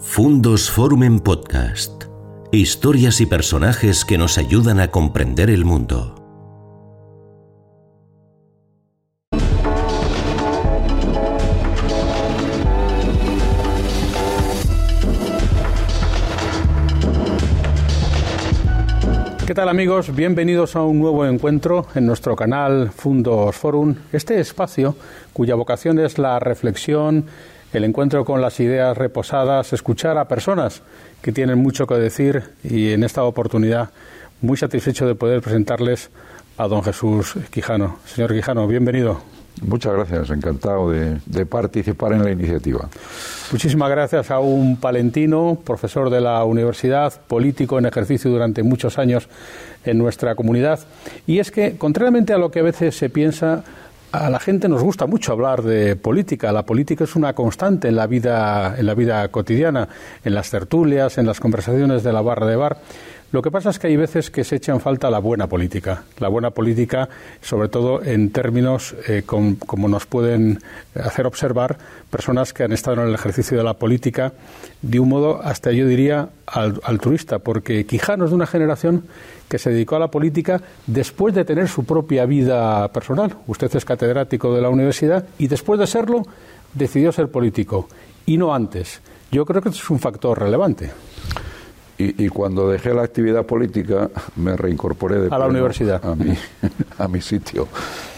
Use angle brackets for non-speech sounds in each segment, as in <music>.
Fundos Forum en Podcast. Historias y personajes que nos ayudan a comprender el mundo. ¿Qué tal amigos? Bienvenidos a un nuevo encuentro en nuestro canal Fundos Forum, este espacio cuya vocación es la reflexión, el encuentro con las ideas reposadas, escuchar a personas que tienen mucho que decir y en esta oportunidad muy satisfecho de poder presentarles a don Jesús Quijano. Señor Quijano, bienvenido. Muchas gracias, encantado de, de, participar en la iniciativa. Muchísimas gracias a un palentino, profesor de la universidad, político en ejercicio durante muchos años en nuestra comunidad. Y es que, contrariamente a lo que a veces se piensa, a la gente nos gusta mucho hablar de política. La política es una constante en la vida, en la vida cotidiana, en las tertulias, en las conversaciones de la barra de bar. Lo que pasa es que hay veces que se echa en falta la buena política. La buena política, sobre todo en términos eh, con, como nos pueden hacer observar personas que han estado en el ejercicio de la política de un modo hasta yo diría altruista, porque Quijano es de una generación que se dedicó a la política después de tener su propia vida personal. Usted es catedrático de la universidad y después de serlo decidió ser político y no antes. Yo creo que es un factor relevante. Y, y, cuando dejé la actividad política me reincorporé de a la universidad a mi, <laughs> a mi sitio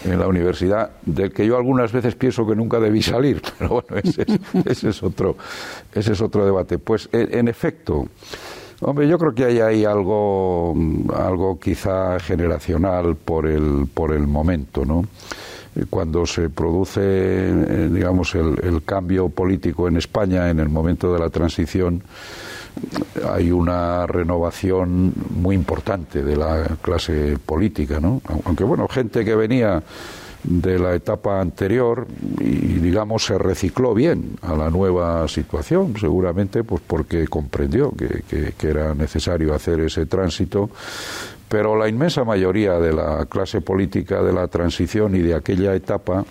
en la universidad del que yo algunas veces pienso que nunca debí salir pero bueno ese es, ese es otro ese es otro debate pues en, en efecto Hombre, yo creo que hay ahí algo, algo quizá generacional por el, por el momento, ¿no? Cuando se produce, digamos, el, el cambio político en España en el momento de la transición, hay una renovación muy importante de la clase política, ¿no? Aunque bueno, gente que venía de la etapa anterior y digamos se recicló bien a la nueva situación seguramente pues porque comprendió que, que, que era necesario hacer ese tránsito. Pero la inmensa mayoría de la clase política de la transición y de aquella etapa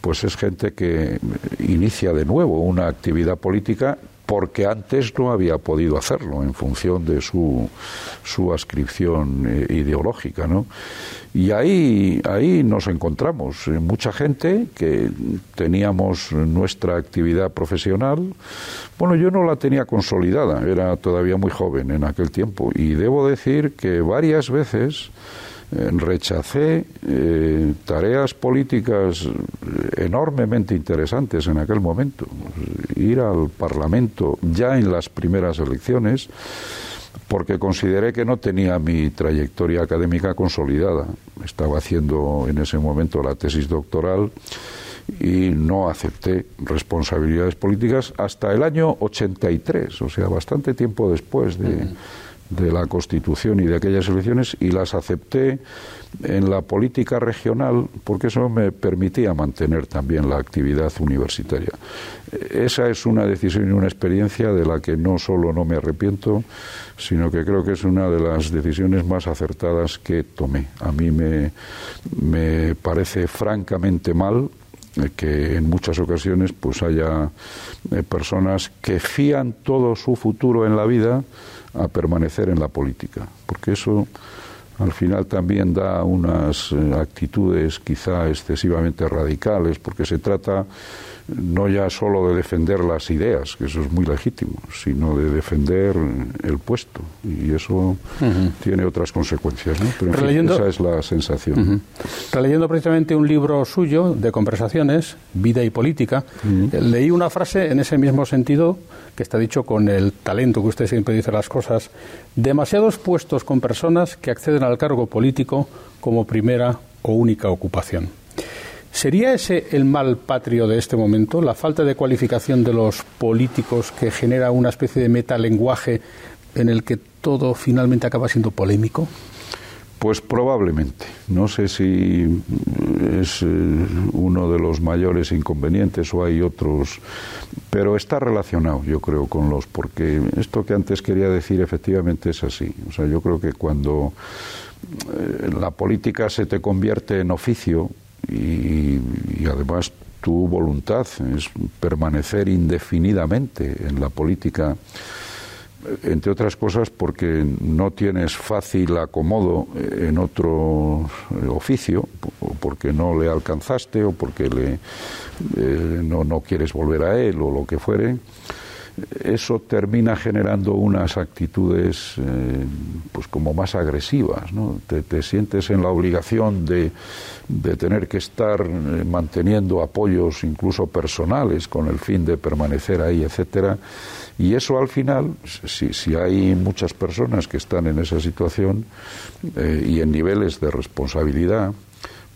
pues es gente que inicia de nuevo una actividad política porque antes no había podido hacerlo en función de su, su ascripción eh, ideológica. ¿no? Y ahí, ahí nos encontramos, eh, mucha gente que teníamos nuestra actividad profesional. Bueno, yo no la tenía consolidada, era todavía muy joven en aquel tiempo, y debo decir que varias veces rechacé eh, tareas políticas enormemente interesantes en aquel momento. Ir al Parlamento ya en las primeras elecciones porque consideré que no tenía mi trayectoria académica consolidada. Estaba haciendo en ese momento la tesis doctoral y no acepté responsabilidades políticas hasta el año 83, o sea, bastante tiempo después de... de la Constitución y de aquellas elecciones y las acepté en la política regional porque eso me permitía mantener también la actividad universitaria. Esa es una decisión y una experiencia de la que no solo no me arrepiento, sino que creo que es una de las decisiones más acertadas que tomé. A mí me, me parece francamente mal que en muchas ocasiones pues haya eh, personas que fían todo su futuro en la vida a permanecer en la política, porque eso al final también da unas eh, actitudes quizá excesivamente radicales, porque se trata no ya solo de defender las ideas, que eso es muy legítimo, sino de defender el puesto. Y eso uh -huh. tiene otras consecuencias. ¿no? Pero en Releyendo, fin, esa es la sensación. Uh -huh. Releyendo precisamente un libro suyo de conversaciones, Vida y Política, uh -huh. leí una frase en ese mismo sentido, que está dicho con el talento que usted siempre dice las cosas, demasiados puestos con personas que acceden al cargo político como primera o única ocupación. ¿Sería ese el mal patrio de este momento, la falta de cualificación de los políticos que genera una especie de metalenguaje en el que todo finalmente acaba siendo polémico? Pues probablemente. No sé si es uno de los mayores inconvenientes o hay otros, pero está relacionado, yo creo, con los, porque esto que antes quería decir efectivamente es así. O sea, yo creo que cuando la política se te convierte en oficio, y, y, además tu voluntad, es permanecer indefinidamente en la política entre otras cosas porque no tienes fácil acomodo en otro oficio, o porque no le alcanzaste, o porque le, eh, no, no quieres volver a él, o lo que fuere eso termina generando unas actitudes eh, pues como más agresivas ¿no? te, sientes en la obligación de, de tener que estar eh, manteniendo apoyos incluso personales con el fin de permanecer ahí etcétera y eso al final si, si hay muchas personas que están en esa situación eh, y en niveles de responsabilidad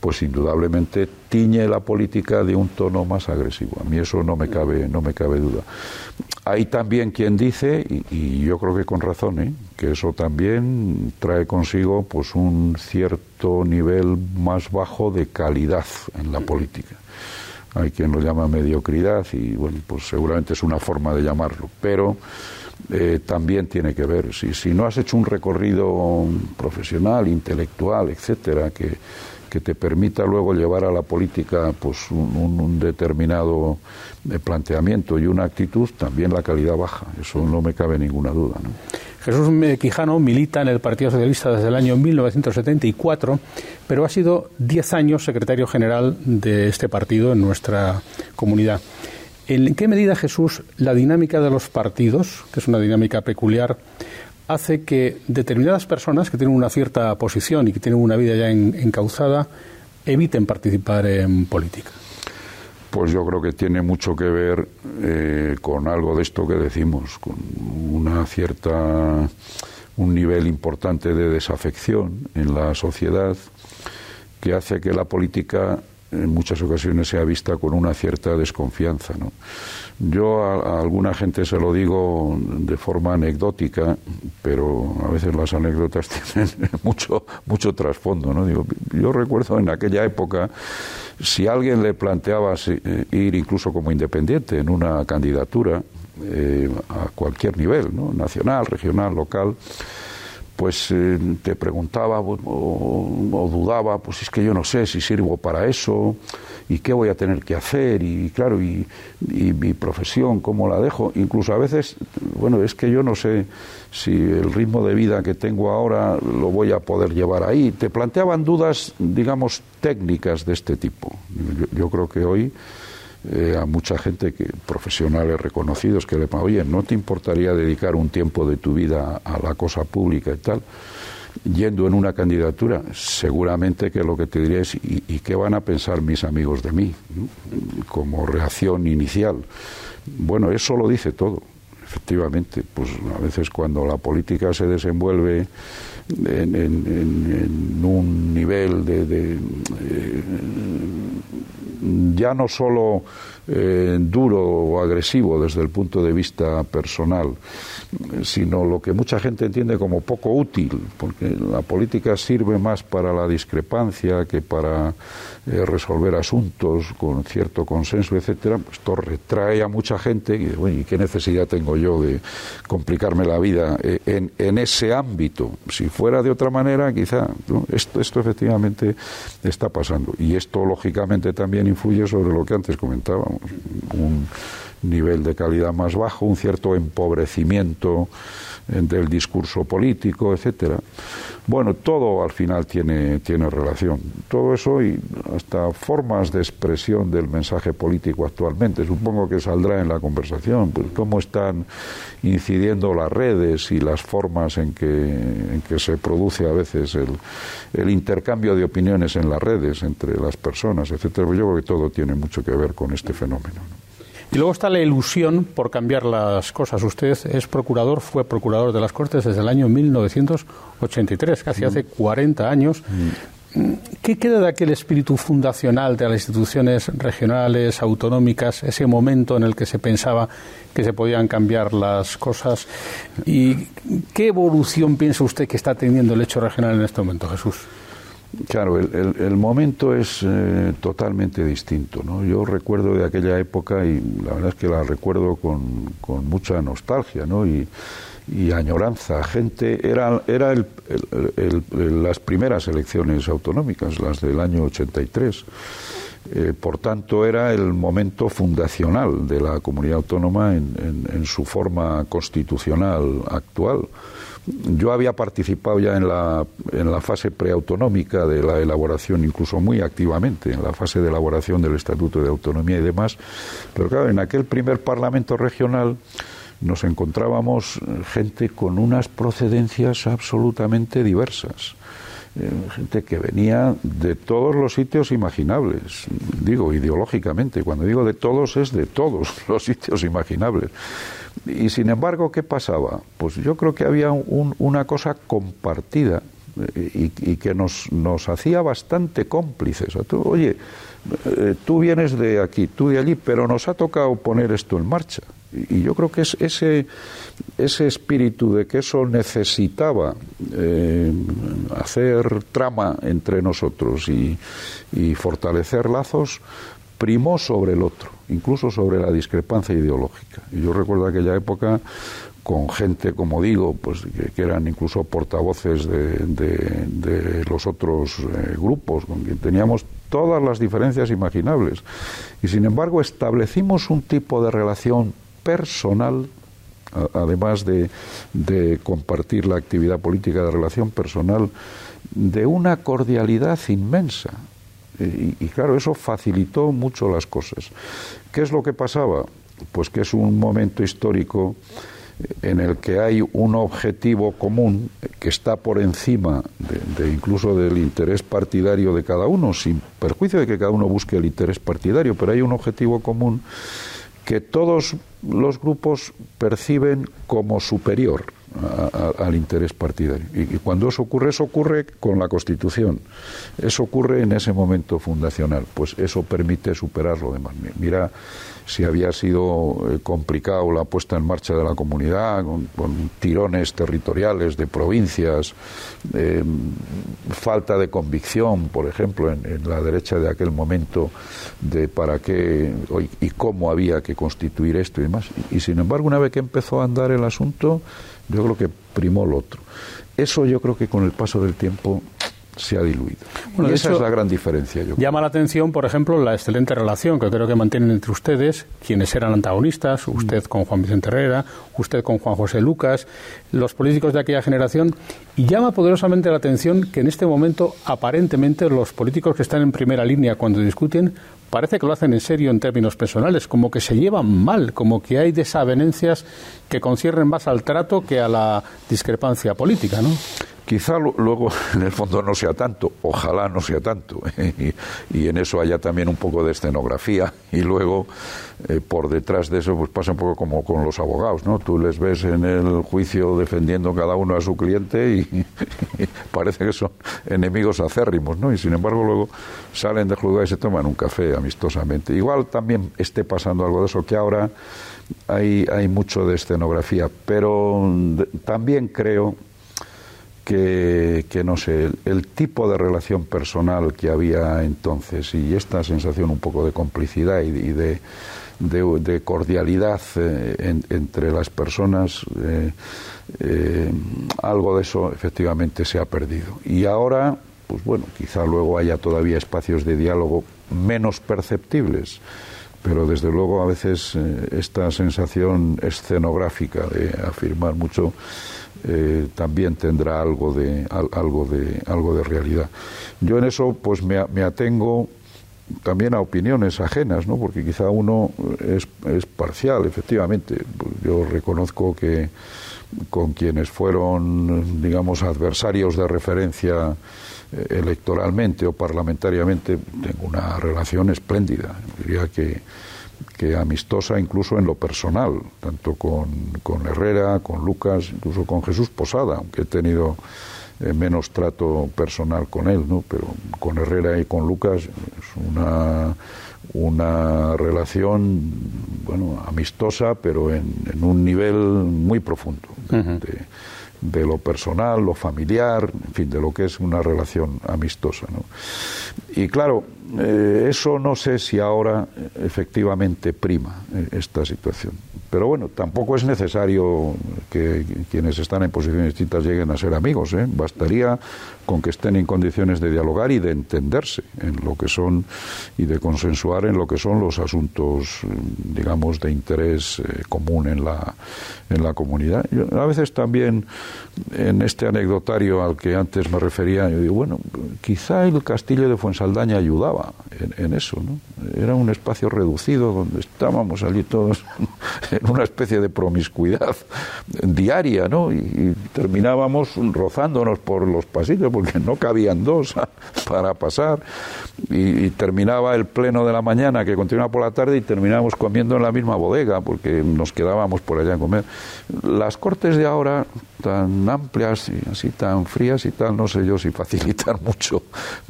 pues indudablemente tiñe la política de un tono más agresivo. A mí eso no me cabe, no me cabe duda. Hay también quien dice, y, yo creo que con razón, ¿eh? que eso también trae consigo pues un cierto nivel más bajo de calidad en la política. Hay quien lo llama mediocridad y bueno, pues seguramente es una forma de llamarlo, pero eh, también tiene que ver. Si, si no has hecho un recorrido profesional, intelectual, etcétera, que que te permita luego llevar a la política pues un, determinado eh, planteamiento y una actitud, también la calidad baja. Eso no me cabe ninguna duda. Jesús Quijano milita en el Partido Socialista desde el año 1974, pero ha sido diez años secretario general de este partido en nuestra comunidad. ¿En qué medida, Jesús, la dinámica de los partidos, que es una dinámica peculiar, hace que determinadas personas que tienen una cierta posición y que tienen una vida ya encauzada eviten participar en política? Pues yo creo que tiene mucho que ver eh, con algo de esto que decimos, con una cierta un nivel importante de desafección en la sociedad que hace que la política en muchas ocasiones sea vista con una cierta desconfianza. ¿no? Yo a, alguna gente se lo digo de forma anecdótica, pero a veces las anécdotas <laughs> tienen mucho, mucho trasfondo. ¿no? Digo, yo recuerdo en aquella época, si alguien le planteaba eh, ir incluso como independiente en una candidatura eh, a cualquier nivel, ¿no? nacional, regional, local, pues eh, te preguntaba o, dudaba, pues es que yo no sé si sirvo para eso y qué voy a tener que hacer y claro, y, mi profesión, cómo la dejo. Incluso a veces, bueno, es que yo no sé si el ritmo de vida que tengo ahora lo voy a poder llevar ahí. Te planteaban dudas, digamos, técnicas de este tipo. yo creo que hoy eh, a mucha gente, que, profesionales reconocidos, que le oye, ¿no te importaría dedicar un tiempo de tu vida a la cosa pública y tal? Yendo en una candidatura, seguramente que lo que te diría es, ¿y, qué van a pensar mis amigos de mí? Como reacción inicial. Bueno, eso lo dice todo efectivamente, pues a veces cuando la política se desenvuelve en, un nivel de, eh, ya no solo eh, duro o agresivo desde el punto de vista personal, sino lo que mucha gente entiende como poco útil, porque la política sirve más para la discrepancia que para eh, resolver asuntos con cierto consenso, etcétera, pues esto retrae a mucha gente y, bueno, ¿y qué necesidad tengo yo de complicarme la vida eh, en, ese ámbito? Si fuera de otra manera, quizá esto, esto efectivamente está pasando. Y esto, lógicamente, también influye sobre lo que antes comentábamos. Un nivel de calidad más bajo, un cierto empobrecimiento del discurso político, etcétera. Bueno, todo al final tiene, tiene relación. Todo eso y hasta formas de expresión del mensaje político actualmente. Supongo que saldrá en la conversación. Pues, cómo están incidiendo las redes y las formas en que, en que se produce a veces el, el intercambio de opiniones en las redes entre las personas, etcétera. Pues yo creo que todo tiene mucho que ver con este fenómeno. Y luego está la ilusión por cambiar las cosas. Usted es procurador, fue procurador de las Cortes desde el año 1983, casi hace 40 años. ¿Qué queda de aquel espíritu fundacional de las instituciones regionales, autonómicas, ese momento en el que se pensaba que se podían cambiar las cosas? ¿Y qué evolución piensa usted que está teniendo el hecho regional en este momento, Jesús? Claro, el, momento es eh, totalmente distinto. ¿no? Yo recuerdo de aquella época y la verdad es que la recuerdo con, con mucha nostalgia ¿no? y, añoranza. Gente, era, era el, las primeras elecciones autonómicas, las del año 83. Eh, por tanto, era el momento fundacional de la comunidad autónoma en, su forma constitucional actual. Yo había participado ya en la, en la fase preautonómica de la elaboración, incluso muy activamente, en la fase de elaboración del Estatuto de Autonomía y demás, pero claro, en aquel primer Parlamento regional nos encontrábamos gente con unas procedencias absolutamente diversas. Eh, gente que venía de todos los sitios imaginables, digo ideológicamente, cuando digo de todos es de todos <laughs> los sitios imaginables. Y sin embargo, ¿qué pasaba? Pues yo creo que había una cosa compartida eh, y, que nos, nos hacía bastante cómplices. oye, eh, tú vienes de aquí, tú de allí, pero nos ha tocado poner esto en marcha. Y yo creo que es ese, ese espíritu de que eso necesitaba eh, hacer trama entre nosotros y, fortalecer lazos, primó sobre el otro, incluso sobre la discrepancia ideológica. Y yo recuerdo aquella época con gente, como digo, pues que, eran incluso portavoces de, los otros eh, grupos, con quien teníamos todas las diferencias imaginables. Y sin embargo establecimos un tipo de relación personal, además de, compartir la actividad política de relación personal, de una cordialidad inmensa. Y, y, claro, eso facilitó mucho las cosas. ¿Qué es lo que pasaba? Pues que es un momento histórico en el que hay un objetivo común que está por encima de, incluso del interés partidario de cada uno, sin perjuicio de que cada uno busque el interés partidario, pero hay un objetivo común que todos los grupos perciben como superior al interés partidario. Y, cuando eso ocurre, eso ocurre con la Constitución. Eso ocurre en ese momento fundacional. Pues eso permite superar lo demás. Mira si había sido eh, complicado la puesta en marcha de la comunidad, con, tirones territoriales de provincias, eh, falta de convicción, por ejemplo, en, la derecha de aquel momento, de para qué y cómo había que constituir esto y demás. y sin embargo, una vez que empezó a andar el asunto, yo creo que primó lo otro. Eso yo creo que con el paso del tiempo se ha diluido. y esa es la gran diferencia. llama la atención, por ejemplo, la excelente relación que creo que mantienen entre ustedes, quienes eran antagonistas, mm. usted con Juan Vicente Herrera, usted con Juan José Lucas, los políticos de aquella generación, y llama poderosamente la atención que en este momento, aparentemente, los políticos que están en primera línea cuando discuten parece que lo hacen en serio en términos personales, como que se llevan mal, como que hay desavenencias que conciernen más al trato que a la discrepancia política, ¿no? Quizá luego <laughs> en el fondo no sea tanto, ojalá no sea tanto, <laughs> y, en eso haya también un poco de escenografía, y luego eh, por detrás de eso pues pasa un poco como con los abogados, ¿no? Tú les ves en el juicio defendiendo cada uno a su cliente y, <laughs> parece que son enemigos acérrimos, ¿no? Y sin embargo luego salen de juzgado y se toman un café amistosamente. Igual también esté pasando algo de eso, que ahora hay, hay mucho de escenografía, pero también creo que, no sé, el, tipo de relación personal que había entonces y esta sensación un poco de complicidad y, de, de, cordialidad eh, entre las personas, eh, eh, algo de eso efectivamente se ha perdido. Y ahora, pues bueno, quizá luego haya todavía espacios de diálogo menos perceptibles pero desde luego a veces esta sensación escenográfica de afirmar mucho eh, también tendrá algo de, algo, de, algo de realidad. Yo en eso pues me, atengo también a opiniones ajenas, ¿no? porque quizá uno es, es parcial, efectivamente. Yo reconozco que con quienes fueron, digamos, adversarios de referencia eh, electoralmente o parlamentariamente, tengo una relación espléndida. Diría que que amistosa incluso en lo personal, tanto con, con Herrera, con Lucas, incluso con Jesús Posada, aunque he tenido eh, menos trato personal con él, ¿no? pero con Herrera y con Lucas es una, una relación bueno, amistosa, pero en, un nivel muy profundo de, lo personal, lo familiar, en fin, de lo que es una relación amistosa. ¿no? Y claro, eh, eso no sé si ahora eh, efectivamente prima eh, esta situación, Pero bueno, tampoco es necesario que quienes están en posiciones distintas lleguen a ser amigos. Bastaría con que estén en condiciones de dialogar y de entenderse en lo que son y de consensuar en lo que son los asuntos, digamos, de interés común en la, en la comunidad. a veces también en este anecdotario al que antes me refería, yo digo, bueno, quizá el castillo de Fuensaldaña ayudaba en, en eso, ¿no? Era un espacio reducido donde estábamos allí todos <laughs> en una especie de promiscuidad diaria, ¿no? Y, terminábamos rozándonos por los pasillos porque no cabían dos <laughs> para pasar y, terminaba el pleno de la mañana que continuaba por la tarde y terminábamos comiendo en la misma bodega porque nos quedábamos por allá a comer. Las cortes de ahora tan amplias y así tan frías y tal, no sé yo si facilitan <laughs> mucho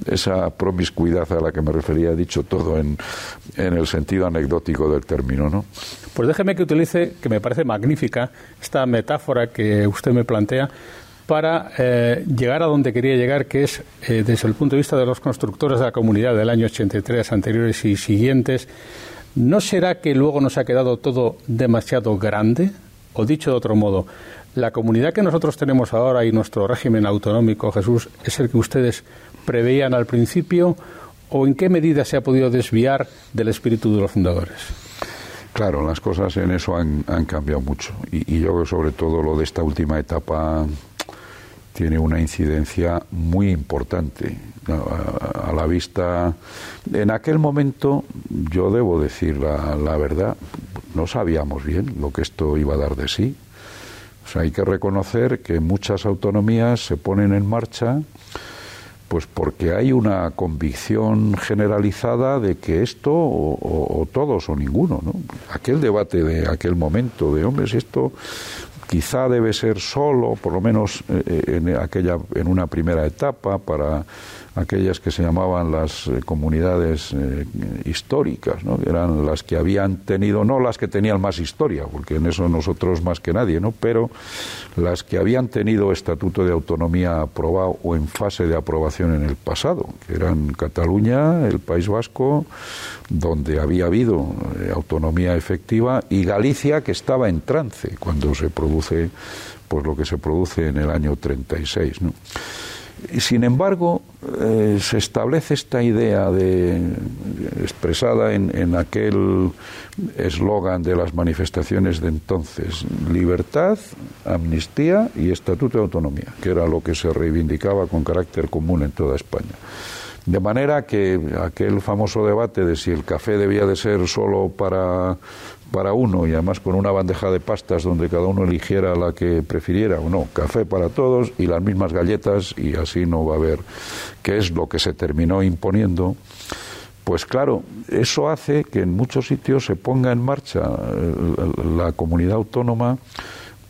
esa promiscuidad a la que me refería, he dicho todo en, en el sentido anecdótico del término, ¿no? Pues déjeme que utilice, que me parece magnífica, esta metáfora que usted me plantea para eh, llegar a donde quería llegar, que es eh, desde el punto de vista de los constructores de la comunidad del año 83, anteriores y siguientes, ¿no será que luego nos ha quedado todo demasiado grande? O dicho de otro modo, la comunidad que nosotros tenemos ahora y nuestro régimen autonómico, Jesús, es el que ustedes preveían al principio o en qué medida se ha podido desviar del espíritu de los fundadores? Claro, las cosas en eso han, cambiado mucho y, yo creo sobre todo lo de esta última etapa tiene una incidencia muy importante a, la vista. En aquel momento, yo debo decir la, verdad, no sabíamos bien lo que esto iba a dar de sí. Hay que reconocer que muchas autonomías se ponen en marcha pues porque hay una convicción generalizada de que esto o, todos o ninguno, ¿no? Aquel debate de aquel momento de hombres, esto quizá debe ser solo, por lo menos eh, eh, en aquella en una primera etapa para aquellas que se llamaban las eh, comunidades eh, históricas, ¿no? que eran las que habían tenido, no las que tenían más historia, porque en eso nosotros más que nadie, ¿no? pero las que habían tenido estatuto de autonomía aprobado o en fase de aprobación en el pasado, que eran Cataluña, el País Vasco, donde había habido eh, autonomía efectiva, y Galicia, que estaba en trance cuando se produce pues lo que se produce en el año 36. ¿no? Sin embargo, eh, se establece esta idea de, expresada en, aquel eslogan de las manifestaciones de entonces, libertad, amnistía y estatuto de autonomía, que era lo que se reivindicaba con carácter común en toda España. De manera que aquel famoso debate de si el café debía de ser solo para para uno y además con una bandeja de pastas donde cada uno eligiera la que prefiriera o no, café para todos y las mismas galletas y así no va a haber, que es lo que se terminó imponiendo. Pues claro, eso hace que en muchos sitios se ponga en marcha eh, la comunidad autónoma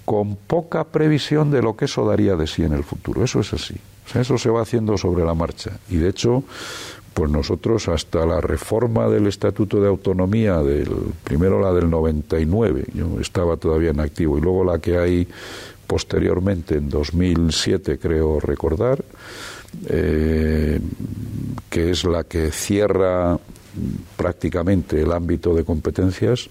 con poca previsión de lo que eso daría de sí en el futuro. Eso es así. eso se va haciendo sobre la marcha. Y de hecho, pues nosotros hasta la reforma del Estatuto de Autonomía, del, primero la del 99, yo estaba todavía en activo, y luego la que hay posteriormente, en 2007 creo recordar, eh, que es la que cierra prácticamente el ámbito de competencias,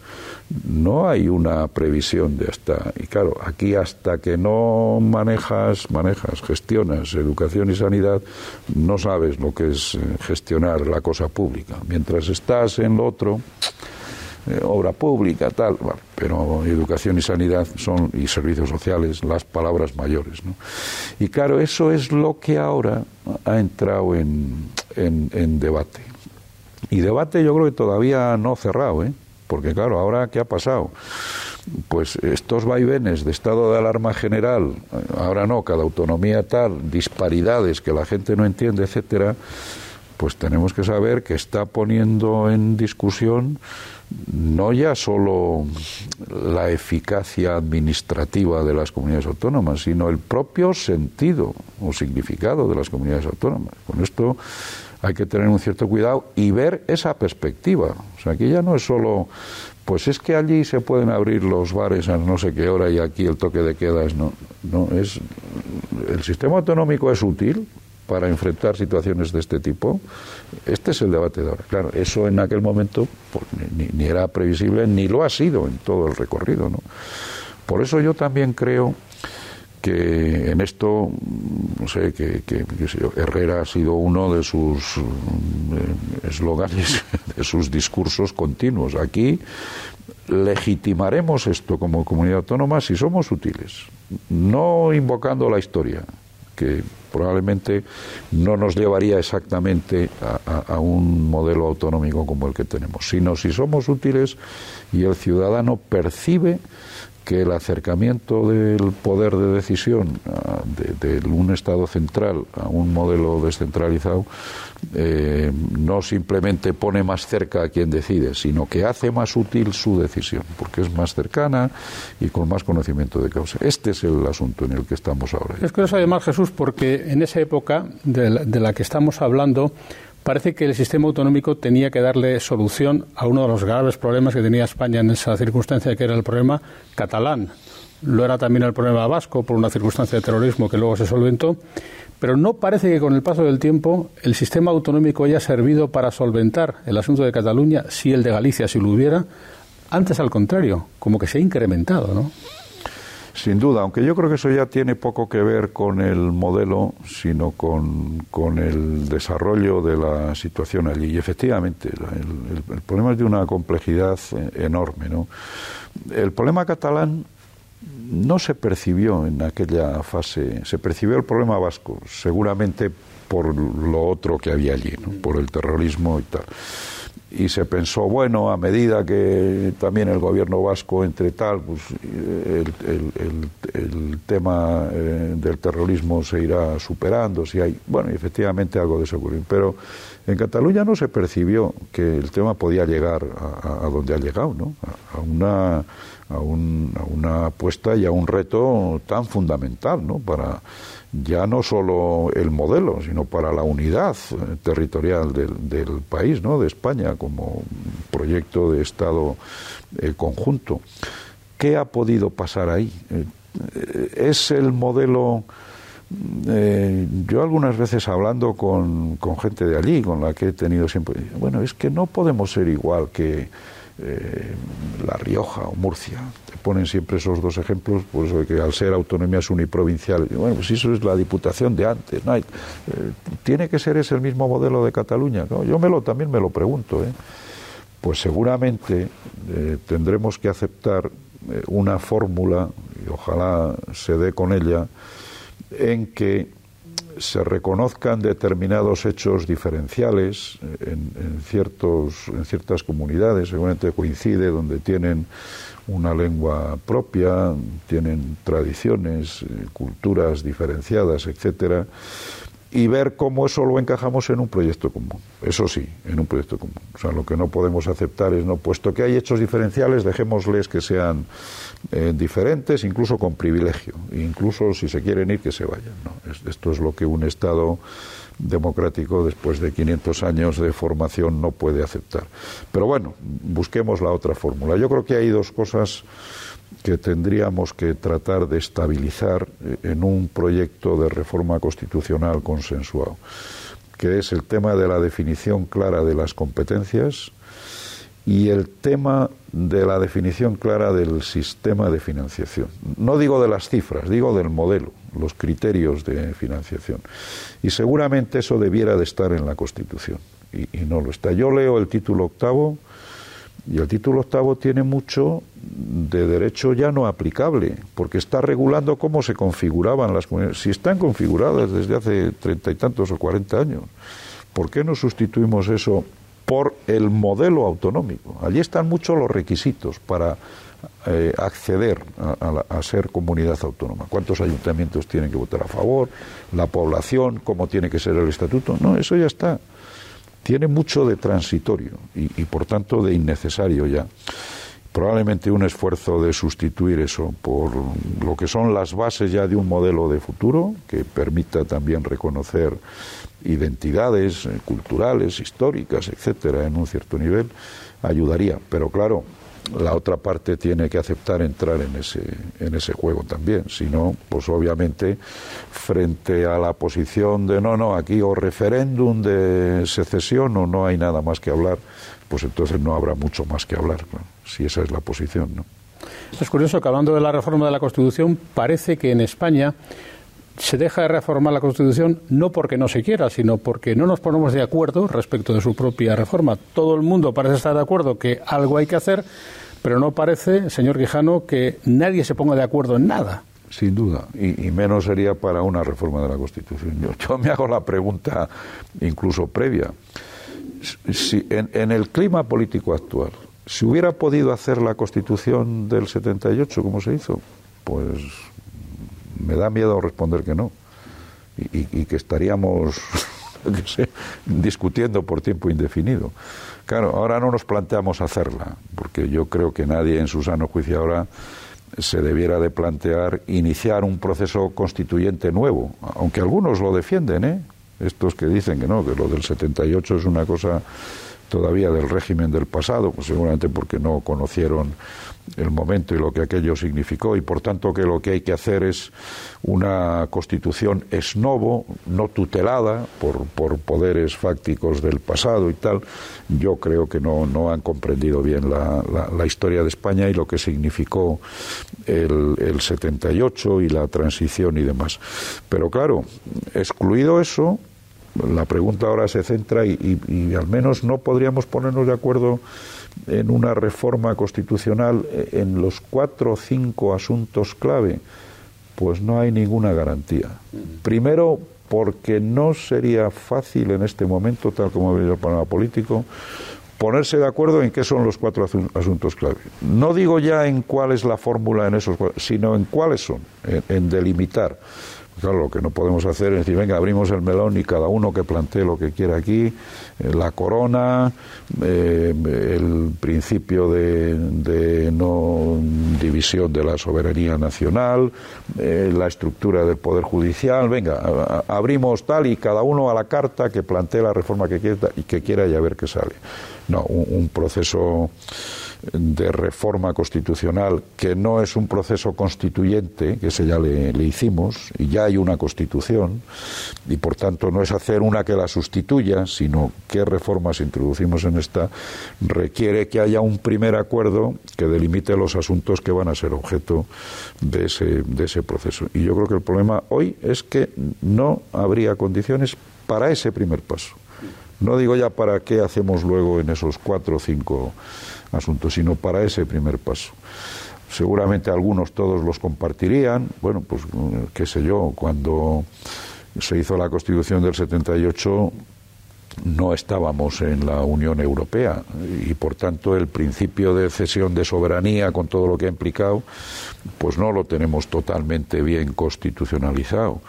no hay una previsión de hasta. Y claro, aquí hasta que no manejas, manejas, gestionas educación y sanidad, no sabes lo que es eh, gestionar la cosa pública. Mientras estás en lo otro, eh, obra pública, tal, pero educación y sanidad son, y servicios sociales, las palabras mayores. ¿no? Y claro, eso es lo que ahora ha entrado en, en debate. Y debate yo creo que todavía no cerrado, ¿eh? porque claro, ahora ¿qué ha pasado? Pues estos vaivenes de estado de alarma general, ahora no, cada autonomía tal, disparidades que la gente no entiende, etcétera, pues tenemos que saber que está poniendo en discusión no ya solo la eficacia administrativa de las comunidades autónomas, sino el propio sentido o significado de las comunidades autónomas. Con esto hay que tener un cierto cuidado y ver esa perspectiva. O sea, aquí ya no es solo, pues es que allí se pueden abrir los bares a no sé qué hora y aquí el toque de queda es no, no es el sistema autonómico es útil para enfrentar situaciones de este tipo? Este es el debate de ahora. Claro, eso en aquel momento pues, ni, era previsible ni lo ha sido en todo el recorrido. ¿no? Por eso yo también creo que en esto, no sé, que, Herrera ha sido uno de sus eh, eslóganes, <laughs> de sus discursos continuos. Aquí legitimaremos esto como comunidad autónoma si somos útiles, no invocando la historia, que probablemente no nos llevaría exactamente a, un modelo autonómico como el que tenemos, sino si somos útiles y el ciudadano percibe que el acercamiento del poder de decisión ah, de, un Estado central a un modelo descentralizado eh, no simplemente pone más cerca a quien decide, sino que hace más útil su decisión, porque es más cercana y con más conocimiento de causa. Este es el asunto en el que estamos ahora. Es curioso además, Jesús, porque en esa época de la que estamos hablando, parece que el sistema autonómico tenía que darle solución a uno de los graves problemas que tenía España en esa circunstancia, que era el problema catalán. Lo era también el problema vasco por una circunstancia de terrorismo que luego se solventó. Pero no parece que con el paso del tiempo el sistema autonómico haya servido para solventar el asunto de Cataluña, si el de Galicia si lo hubiera. Antes, al contrario, como que se ha incrementado, ¿no? Sin duda, aunque yo creo que eso ya tiene poco que ver con el modelo, sino con, el desarrollo de la situación allí. Y efectivamente, el, problema es de una complejidad eh, enorme. ¿no? El problema catalán no se percibió en aquella fase, se percibió el problema vasco, seguramente por lo otro que había allí, por el terrorismo y tal y se pensó, bueno, a medida que también el gobierno vasco entre tal, pues el, tema eh, del terrorismo se irá superando, si hay, bueno, efectivamente algo de eso. Pero en Cataluña no se percibió que el tema podía llegar a, donde ha llegado, ¿no? A, una, a, un, a una apuesta y a un reto tan fundamental, ¿no? Para ya no solo el modelo, sino para la unidad eh, territorial del, país, ¿no? de España, como proyecto de Estado eh, conjunto. ¿Qué ha podido pasar ahí? Eh, ¿Es el modelo... yo algunas veces hablando con, con gente de allí, con la que he tenido siempre, bueno, es que no podemos ser igual que eh, La Rioja o Murcia. Te ponen siempre esos dos ejemplos, pues que al ser autonomías uniprovinciales, bueno, pues eso es la diputación de antes. ¿no? Eh, ¿Tiene que ser ese el mismo modelo de Cataluña? Yo me lo, también me lo pregunto. ¿eh? Pues seguramente tendremos que aceptar una fórmula, y ojalá se dé con ella, en que se reconozcan determinados hechos diferenciales en, ciertos, en ciertas comunidades, seguramente coincide donde tienen una lengua propia, tienen tradiciones, eh, culturas diferenciadas, etcétera, y ver cómo eso lo encajamos en un proyecto común. Eso sí, en un proyecto común. O sea, lo que no podemos aceptar es, no, puesto que hay hechos diferenciales, dejémosles que sean eh, diferentes, incluso con privilegio, incluso si se quieren ir, que se vayan. esto es lo que un Estado democrático después de 500 años de formación no puede aceptar. Pero bueno, busquemos la otra fórmula. Yo creo que hay dos cosas que tendríamos que tratar de estabilizar eh, en un proyecto de reforma constitucional consensuado, que es el tema de la definición clara de las competencias y el tema de la definición clara del sistema de financiación. No digo de las cifras, digo del modelo, los criterios de financiación. Y seguramente eso debiera de estar en la Constitución, y, no lo está. Yo leo el título octavo y el título octavo tiene mucho de derecho ya no aplicable, porque está regulando cómo se configuraban las comunidades. Si están configuradas desde hace treinta y tantos o cuarenta años, ¿por qué no sustituimos eso por el modelo autonómico? Allí están muchos los requisitos para eh, acceder a, ser comunidad autónoma. ¿Cuántos ayuntamientos tienen que votar a favor? ¿La población? ¿Cómo tiene que ser el estatuto? No, eso ya está tiene mucho de transitorio y, por tanto de innecesario ya. Probablemente un esfuerzo de sustituir eso por lo que son las bases ya de un modelo de futuro que permita también reconocer identidades eh, culturales, históricas, etcétera, en un cierto nivel, ayudaría. Pero claro, la otra parte tiene que aceptar entrar en ese, en ese juego también. Si no, pues obviamente, frente a la posición de no, no, aquí o referéndum de secesión o no hay nada más que hablar, pues entonces no habrá mucho más que hablar, si esa es la posición. ¿no? Es curioso que hablando de la reforma de la Constitución, parece que en España se deja de reformar la Constitución no porque no se quiera, sino porque no nos ponemos de acuerdo respecto de su propia reforma. Todo el mundo parece estar de acuerdo que algo hay que hacer, pero no parece, señor Quijano, que nadie se ponga de acuerdo en nada. Sin duda, y, menos sería para una reforma de la Constitución. Yo, me hago la pregunta incluso previa. Si en, en el clima político actual, si hubiera podido hacer la Constitución del 78 como se hizo, pues me da miedo responder que no. Y, que estaríamos <laughs> discutiendo por tiempo indefinido. Claro, ahora no nos planteamos hacerla, porque yo creo que nadie en su sano juicio ahora se debiera de plantear iniciar un proceso constituyente nuevo, aunque algunos lo defienden, ¿eh? Estos que dicen que no, que lo del 78 es una cosa todavía del régimen del pasado, pues seguramente porque no conocieron el momento y lo que aquello significó y por tanto que lo que hay que hacer es una constitución es novo, no tutelada por, por poderes fácticos del pasado y tal, yo creo que no, no han comprendido bien la, la, historia de España y lo que significó el, el 78 y la transición y demás. Pero claro, excluido eso, la pregunta ahora se centra y, y al menos no podríamos ponernos de acuerdo en una reforma constitucional eh, en los cuatro o cinco asuntos clave, pues no hay ninguna garantía. Primero, porque no sería fácil en este momento, tal como ha venido el panorama político, ponerse de acuerdo en qué son los cuatro asuntos clave. No digo ya en cuál es la fórmula en esos sino en cuáles son, en delimitar. Claro, lo que no podemos hacer es decir, venga, abrimos el melón y cada uno que plantee lo que quiera aquí, eh, la corona, eh, el principio de, no división de la soberanía nacional, eh, la estructura del Poder Judicial, venga, abrimos tal y cada uno a la carta que plantee la reforma que quiera y que quiera y a ver qué sale. No, un proceso de reforma constitucional, que no es un proceso constituyente, que ese ya le, hicimos, y ya hay una constitución, y por tanto no es hacer una que la sustituya, sino qué reformas introducimos en esta, requiere que haya un primer acuerdo que delimite los asuntos que van a ser objeto de ese, de ese proceso. Y yo creo que el problema hoy es que no habría condiciones para ese primer paso. No digo ya para qué hacemos luego en esos cuatro o cinco asunto, sino para ese primer paso. Seguramente algunos todos los compartirían. Bueno, pues qué sé yo, cuando se hizo la Constitución del 78 no estábamos en la Unión Europea y por tanto el principio de cesión de soberanía con todo lo que ha implicado pues no lo tenemos totalmente bien constitucionalizado.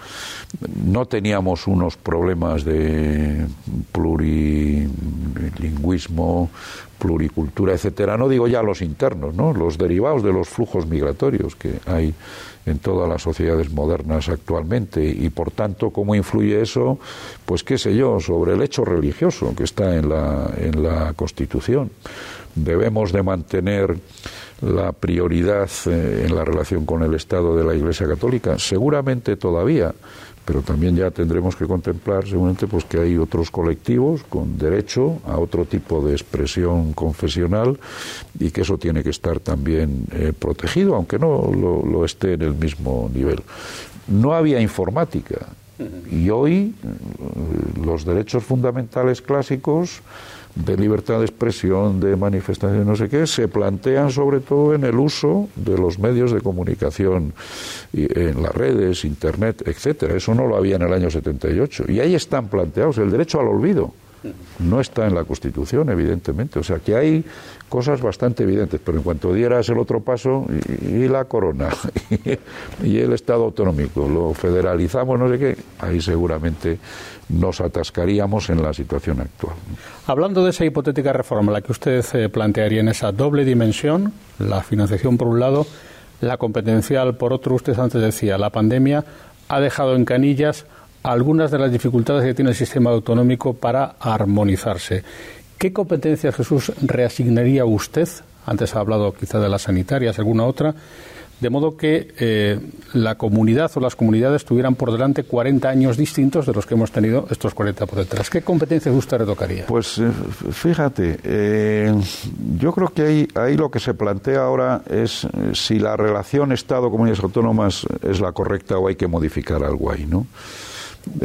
No teníamos unos problemas de plurilingüismo, pluricultura, etcétera. No digo ya los internos, ¿no? Los derivados de los flujos migratorios que hay en todas las sociedades modernas actualmente y por tanto cómo influye eso pues qué sé yo sobre el hecho religioso que está en la en la Constitución debemos de mantener la prioridad eh, en la relación con el Estado de la Iglesia Católica seguramente todavía pero también ya tendremos que contemplar seguramente pues que hay otros colectivos con derecho a otro tipo de expresión confesional y que eso tiene que estar también eh, protegido aunque no lo, esté en el mismo nivel. No había informática. Y hoy eh, los derechos fundamentales clásicos de libertad de expresión, de manifestación, no sé qué, se plantean sobre todo en el uso de los medios de comunicación, en las redes, Internet, etcétera. Eso no lo había en el año 78. Y ahí están planteados el derecho al olvido. No está en la Constitución, evidentemente. O sea que hay cosas bastante evidentes, pero en cuanto dieras el otro paso, y, la corona, <laughs> y, el Estado autonómico, lo federalizamos, no sé qué, ahí seguramente nos atascaríamos en la situación actual. Hablando de esa hipotética reforma, la que usted eh, plantearía en esa doble dimensión, la financiación por un lado, la competencial por otro, usted antes decía, la pandemia ha dejado en canillas algunas de las dificultades que tiene el sistema autonómico para armonizarse. ¿Qué competencias, Jesús, reasignaría usted antes ha hablado quizá de las sanitarias, alguna otra, de modo que eh, la comunidad o las comunidades tuvieran por delante 40 años distintos de los que hemos tenido estos 40 por detrás. ¿Qué competencias usted retocaría? Pues eh, fíjate, eh, yo creo que ahí, ahí lo que se plantea ahora es si la relación Estado-comunidades autónomas es la correcta o hay que modificar algo ahí, ¿no?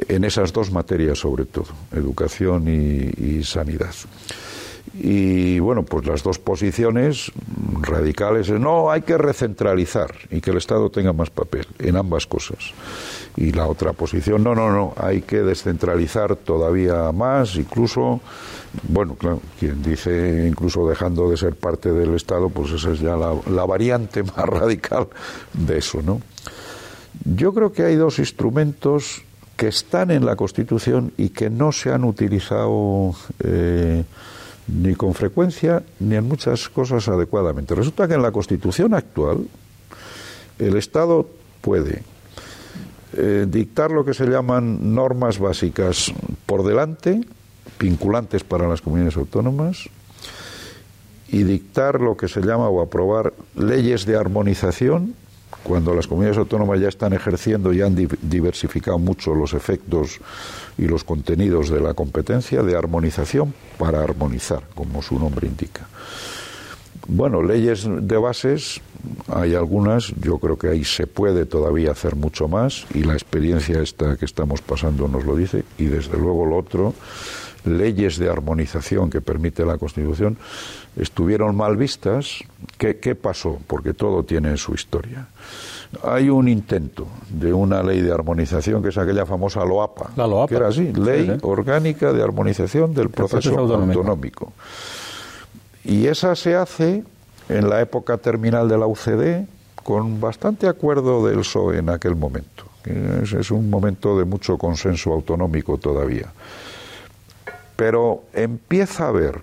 En esas dos materias sobre todo, educación y sanidad. Y bueno, pues las dos posiciones radicales es no, hay que recentralizar y que el Estado tenga más papel en ambas cosas. Y la otra posición, no, no, no, hay que descentralizar todavía más, incluso, bueno, claro, quien dice incluso dejando de ser parte del Estado, pues esa es ya la, variante <laughs> más radical de eso, ¿no? Yo creo que hay dos instrumentos que están en la Constitución y que no se han utilizado. Eh, ni con frecuencia ni en muchas cosas adecuadamente. Resulta que en la Constitución actual el Estado puede eh, dictar lo que se llaman normas básicas por delante, vinculantes para las comunidades autónomas, y dictar lo que se llama o aprobar leyes de armonización cuando las comunidades autónomas ya están ejerciendo y han diversificado mucho los efectos y los contenidos de la competencia de armonización para armonizar, como su nombre indica. Bueno, leyes de bases, hay algunas, yo creo que ahí se puede todavía hacer mucho más y la experiencia esta que estamos pasando nos lo dice y desde luego lo otro, leyes de armonización que permite la Constitución, estuvieron mal vistas. ¿Qué, qué pasó? Porque todo tiene su historia. Hay un intento de una ley de armonización que es aquella famosa LOAPA, la que era así, Ley Orgánica de Armonización del Proceso, autonómico. Y esa se hace en la época terminal de la UCD con bastante acuerdo del PSOE en aquel momento. es un momento de mucho consenso autonómico todavía. Pero empieza a haber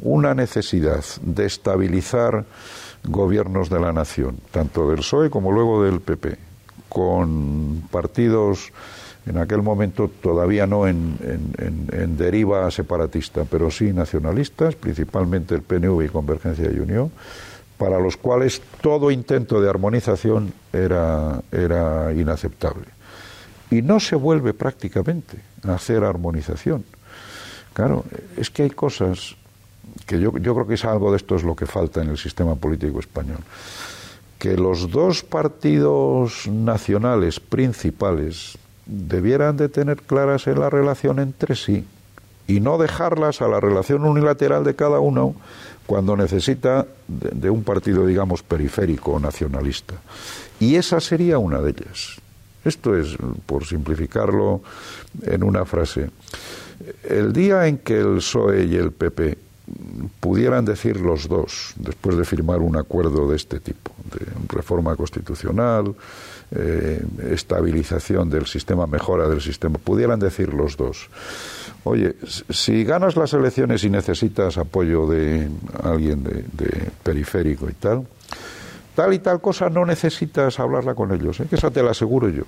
una necesidad de estabilizar gobiernos de la nación, tanto del PSOE como luego del PP, con partidos en aquel momento todavía no en, deriva separatista, pero sí nacionalistas, principalmente el PNV y Convergencia y Unión, para los cuales todo intento de armonización era, era inaceptable. Y no se vuelve prácticamente a hacer armonización. Claro, es que hay cosas que yo, yo creo que es algo de esto es lo que falta en el sistema político español. Que los dos partidos nacionales principales debieran de tener claras en la relación entre sí y no dejarlas a la relación unilateral de cada uno cuando necesita de, de, un partido, digamos, periférico o nacionalista. Y esa sería una de ellas. Esto es, por simplificarlo en una frase, el día en que el PSOE y el PP pudieran decir los dos, después de firmar un acuerdo de este tipo, de reforma constitucional, eh, estabilización del sistema, mejora del sistema, pudieran decir los dos, oye, si ganas las elecciones y necesitas apoyo de alguien de, periférico y tal, tal y tal cosa no necesitas hablarla con ellos, ¿eh? que esa te la aseguro yo.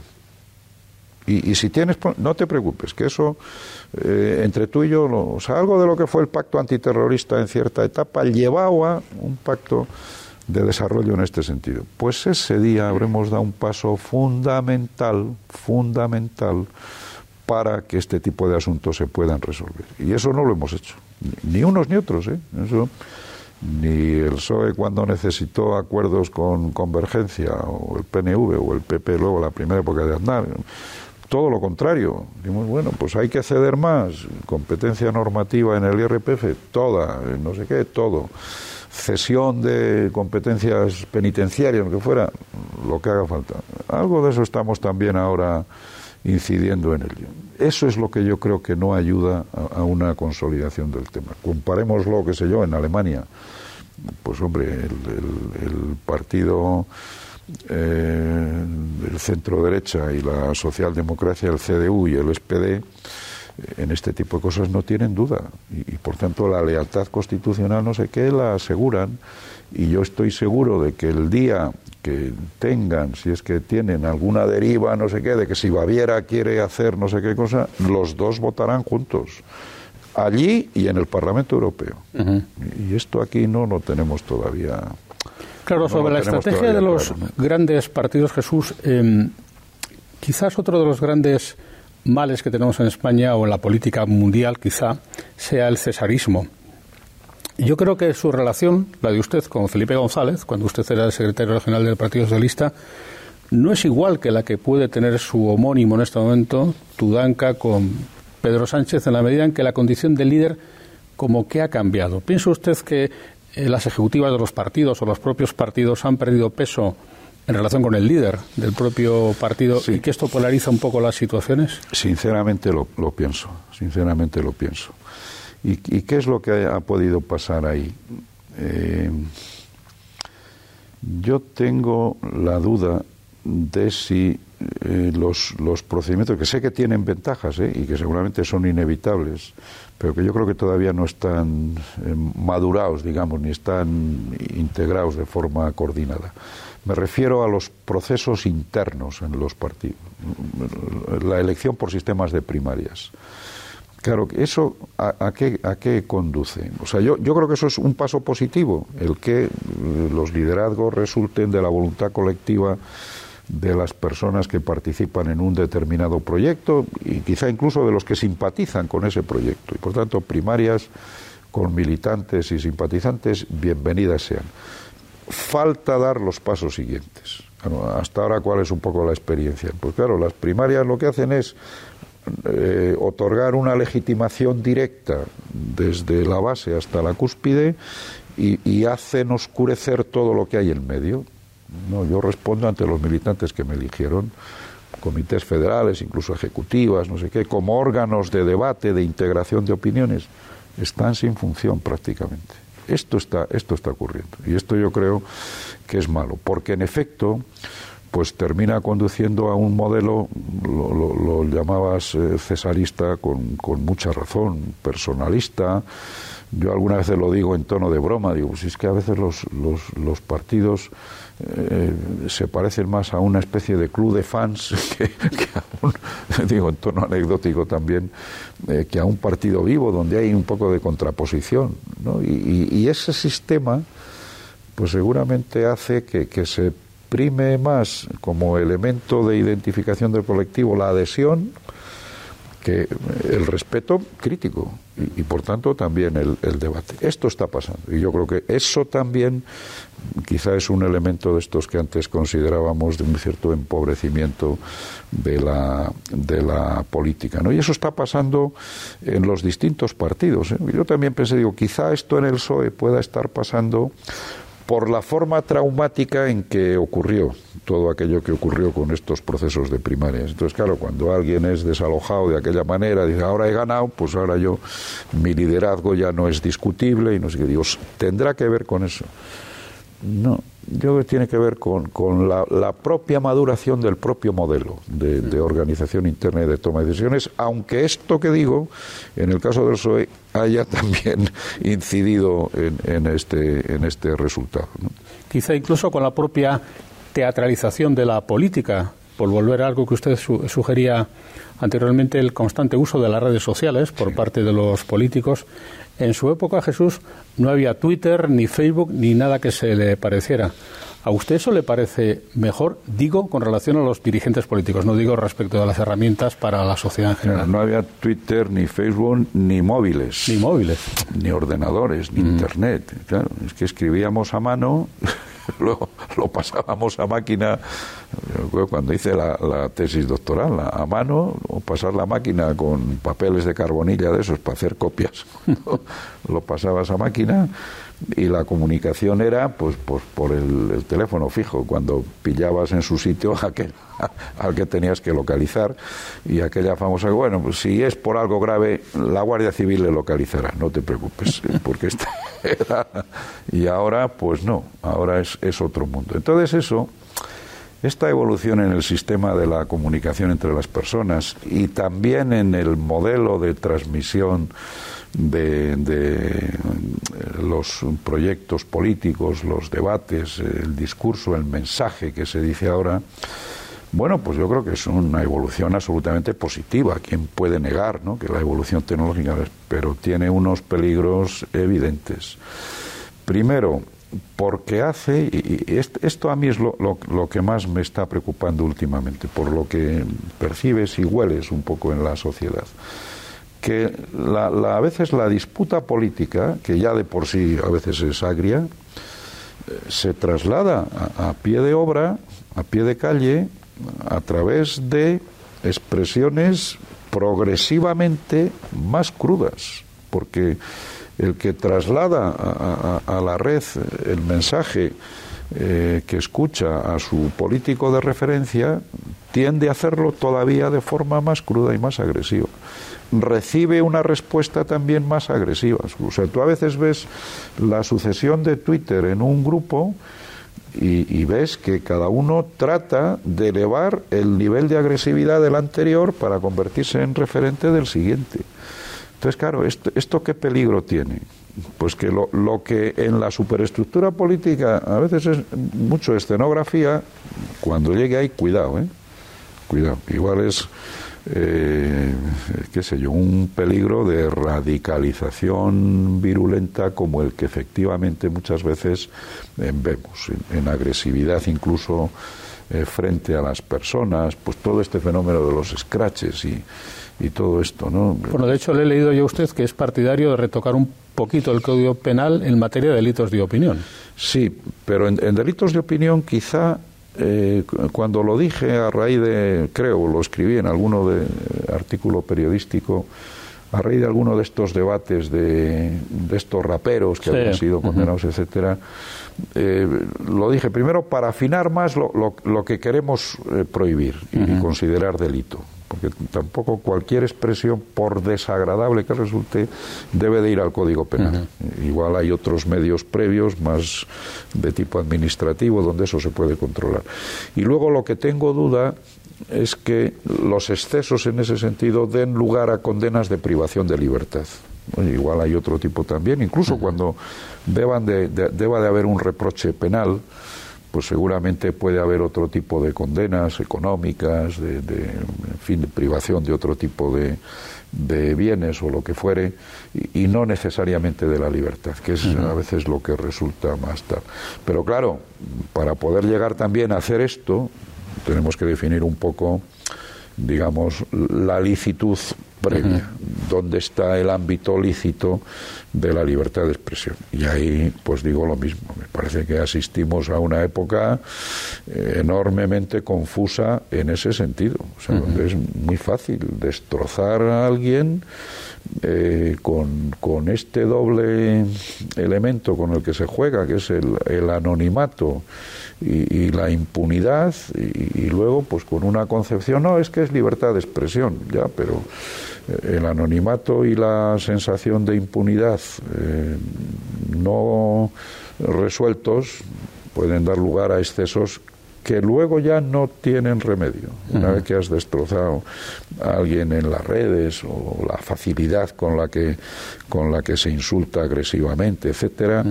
Y, si tienes, no te preocupes, que eso, eh, entre tú y yo, o sea, algo de lo que fue el pacto antiterrorista en cierta etapa, llevaba un pacto de desarrollo en este sentido. Pues ese día habremos dado un paso fundamental, fundamental, para que este tipo de asuntos se puedan resolver. Y eso no lo hemos hecho, ni unos ni otros, ¿eh? Eso, ni el PSOE cuando necesitó acuerdos con Convergencia, o el PNV, o el PP luego la primera época de Aznar todo lo contrario. Dimos, bueno, pues hay que ceder más. Competencia normativa en el IRPF, toda, no sé qué, todo. Cesión de competencias penitenciarias, lo que fuera, lo que haga falta. Algo de eso estamos también ahora incidiendo en ello. Eso es lo que yo creo que no ayuda a, una consolidación del tema. Comparémoslo, qué sé yo, en Alemania. Pues hombre, el partido eh, el centro derecha y la socialdemocracia, el CDU y el SPD, en este tipo de cosas no tienen duda. Y, y, por tanto la lealtad constitucional no sé qué la aseguran. Y yo estoy seguro de que el día que tengan, si es que tienen alguna deriva, no sé qué, de que si Baviera quiere hacer no sé qué cosa, los dos votarán juntos allí y en el Parlamento Europeo. Y esto aquí no lo tenemos todavía. Claro, sobre la estrategia de los grandes partidos, Jesús, em, quizás otro de los grandes males que tenemos en España o en la política mundial, quizá, sea el cesarismo. Yo creo que su relación, la de usted con Felipe González, cuando usted era el secretario general del Partido Socialista, no es igual que la que puede tener su homónimo en este momento, Tudanca, con Pedro Sánchez, en la medida en que la condición de líder como que ha cambiado. ¿Piensa usted que eh, las ejecutivas de los partidos o los propios partidos han perdido peso en relación con el líder del propio partido y que esto polariza un poco las situaciones? Sinceramente lo, pienso, sinceramente lo pienso. ¿Y, qué es lo que ha, podido pasar ahí? Eh, yo tengo la duda de si eh, los, los, procedimientos, que sé que tienen ventajas eh, y que seguramente son inevitables, pero que yo creo que todavía no están eh, madurados, digamos, ni están integrados de forma coordinada. Me refiero a los procesos internos en los partidos, la elección por sistemas de primarias. Claro, ¿eso a, qué, a qué conduce? O sea, yo, yo creo que eso es un paso positivo, el que los liderazgos resulten de la voluntad colectiva de las personas que participan en un determinado proyecto y quizá incluso de los que simpatizan con ese proyecto. Y por tanto, primarias con militantes y simpatizantes, bienvenidas sean. Falta dar los pasos siguientes. hasta ahora, ¿cuál es un poco la experiencia? Pues claro, las primarias lo que hacen es eh, otorgar una legitimación directa desde la base hasta la cúspide y, y hacen oscurecer todo lo que hay en medio. No, yo respondo ante los militantes que me eligieron, comités federales, incluso ejecutivas, no sé qué, como órganos de debate, de integración de opiniones, están sin función prácticamente. Esto está, esto está ocurriendo. Y esto yo creo que es malo, porque en efecto, pues termina conduciendo a un modelo, lo, llamabas eh, cesarista con, mucha razón, personalista, yo alguna vez lo digo en tono de broma, digo, pues es que a veces los, los, partidos eh, se parecen más a una especie de club de fans <laughs> que, a un, <laughs> digo en tono anecdótico también, eh, que a un partido vivo donde hay un poco de contraposición. Y, ese sistema, pues seguramente hace que, que se prime más como elemento de identificación del colectivo la adhesión, que el respeto crítico y, por tanto también el, debate. Esto está pasando y yo creo que eso también quizá es un elemento de estos que antes considerábamos de un cierto empobrecimiento de la, de la política. ¿no? Y eso está pasando en los distintos partidos. ¿eh? Yo también pensé, digo, quizá esto en el PSOE pueda estar pasando por la forma traumática en que ocurrió todo aquello que ocurrió con estos procesos de primarias. Entonces, claro, cuando alguien es desalojado de aquella manera, dice, ahora he ganado, pues ahora yo, mi liderazgo ya no es discutible y no sé qué. Digo, tendrá que ver con eso. No, yo creo que tiene que ver con, la, propia maduración del propio modelo de, organización interna y de toma de decisiones, aunque esto que digo, en el caso del PSOE, haya también <laughs> incidido en, este, en este resultado. Quizá incluso con la propia teatralización de la política, por volver a algo que usted sugería anteriormente, el constante uso de las redes sociales por parte de los políticos en su época, Jesús, no había Twitter, ni Facebook, ni nada que se le pareciera. ¿A usted eso le parece mejor? Digo con relación a los dirigentes políticos, no digo respecto a las herramientas para la sociedad en general. No, había Twitter, ni Facebook, ni móviles. Ni móviles. Ni ordenadores, ni mm. Internet. Claro, es que escribíamos a mano <laughs> lo, lo, pasábamos a máquina, cuando hice la, tesis doctoral, a mano, pasar la máquina con papeles de carbonilla de esos para hacer copias. <laughs> lo pasabas a máquina y la comunicación era pues, pues por el, teléfono fijo, cuando pillabas en su sitio <laughs> aquel al que tenías que localizar y aquella famosa, bueno, pues si es por algo grave, la Guardia Civil le localizará, no te preocupes, <laughs> porque esta era, y ahora pues no, ahora es, es otro mundo. Entonces eso, esta evolución en el sistema de la comunicación entre las personas y también en el modelo de transmisión de, de, los proyectos políticos, los debates, el discurso, el mensaje que se dice ahora, Bueno, pues yo creo que es una evolución absolutamente positiva. ¿Quién puede negar ¿no? que la evolución tecnológica, pero tiene unos peligros evidentes? Primero, porque hace, y esto a mí es lo, que más me está preocupando últimamente, por lo que percibes y hueles un poco en la sociedad, que la, a veces la disputa política, que ya de por sí a veces es agria, eh, se traslada a pie de obra, a pie de calle, a través de expresiones progresivamente más crudas, porque el que traslada a, la red el mensaje eh, que escucha a su político de referencia tiende a hacerlo todavía de forma más cruda y más agresiva. Recibe una respuesta también más agresiva. O sea, tú a veces ves la sucesión de Twitter en un grupo y, ves que cada uno trata de elevar el nivel de agresividad del anterior para convertirse en referente del siguiente. Entonces, claro, ¿esto, qué peligro tiene? Pues que lo, lo, que en la superestructura política a veces es mucho escenografía, cuando llegue ahí, cuidado, ¿eh? Cuidado. Igual es eh, qué sé yo, un peligro de radicalización virulenta como el que efectivamente muchas veces eh, vemos, en, agresividad incluso eh, frente a las personas, pues todo este fenómeno de los scratches y, y todo esto, ¿no? Bueno, de hecho le he leído yo a usted que es partidario de retocar un poquito el Código Penal en materia de delitos de opinión. Sí, pero en delitos de opinión quizá eh, cuando lo dije a raíz de, creo, lo escribí en alguno de artículo periodístico, a raíz de alguno de estos debates de, estos raperos que habían sido condenados, etcétera, eh, lo dije primero para afinar más lo, lo, que queremos eh, prohibir y considerar delito porque tampoco cualquier expresión, por desagradable que resulte, debe de ir al Código Penal. Igual hay otros medios previos, más de tipo administrativo, donde eso se puede controlar. Y luego lo que tengo duda es que los excesos en ese sentido den lugar a condenas de privación de libertad. igual hay otro tipo también, incluso cuando deban de, deba de haber un reproche penal, pues seguramente puede haber otro tipo de condenas económicas, de, en fin, de privación de otro tipo de, de bienes o lo que fuere, y, no necesariamente de la libertad, que es a veces lo que resulta más tal. Pero claro, para poder llegar también a hacer esto, tenemos que definir un poco, digamos, la licitud previa, dónde está el ámbito lícito de la libertad de expresión. Y ahí, pues digo lo mismo, me parece que asistimos a una época eh, enormemente confusa en ese sentido, o sea, donde es muy fácil destrozar a alguien eh, con, con, este doble elemento con el que se juega, que es el, el anonimato y, la impunidad, y, luego, pues con una concepción, no, es que es libertad de expresión, ya, pero el anonimato y la sensación de impunidad eh, no resueltos pueden dar lugar a excesos que luego ya no tienen remedio. Una vez que has destrozado a alguien en las redes o la facilidad con la que con la que se insulta agresivamente, etcétera,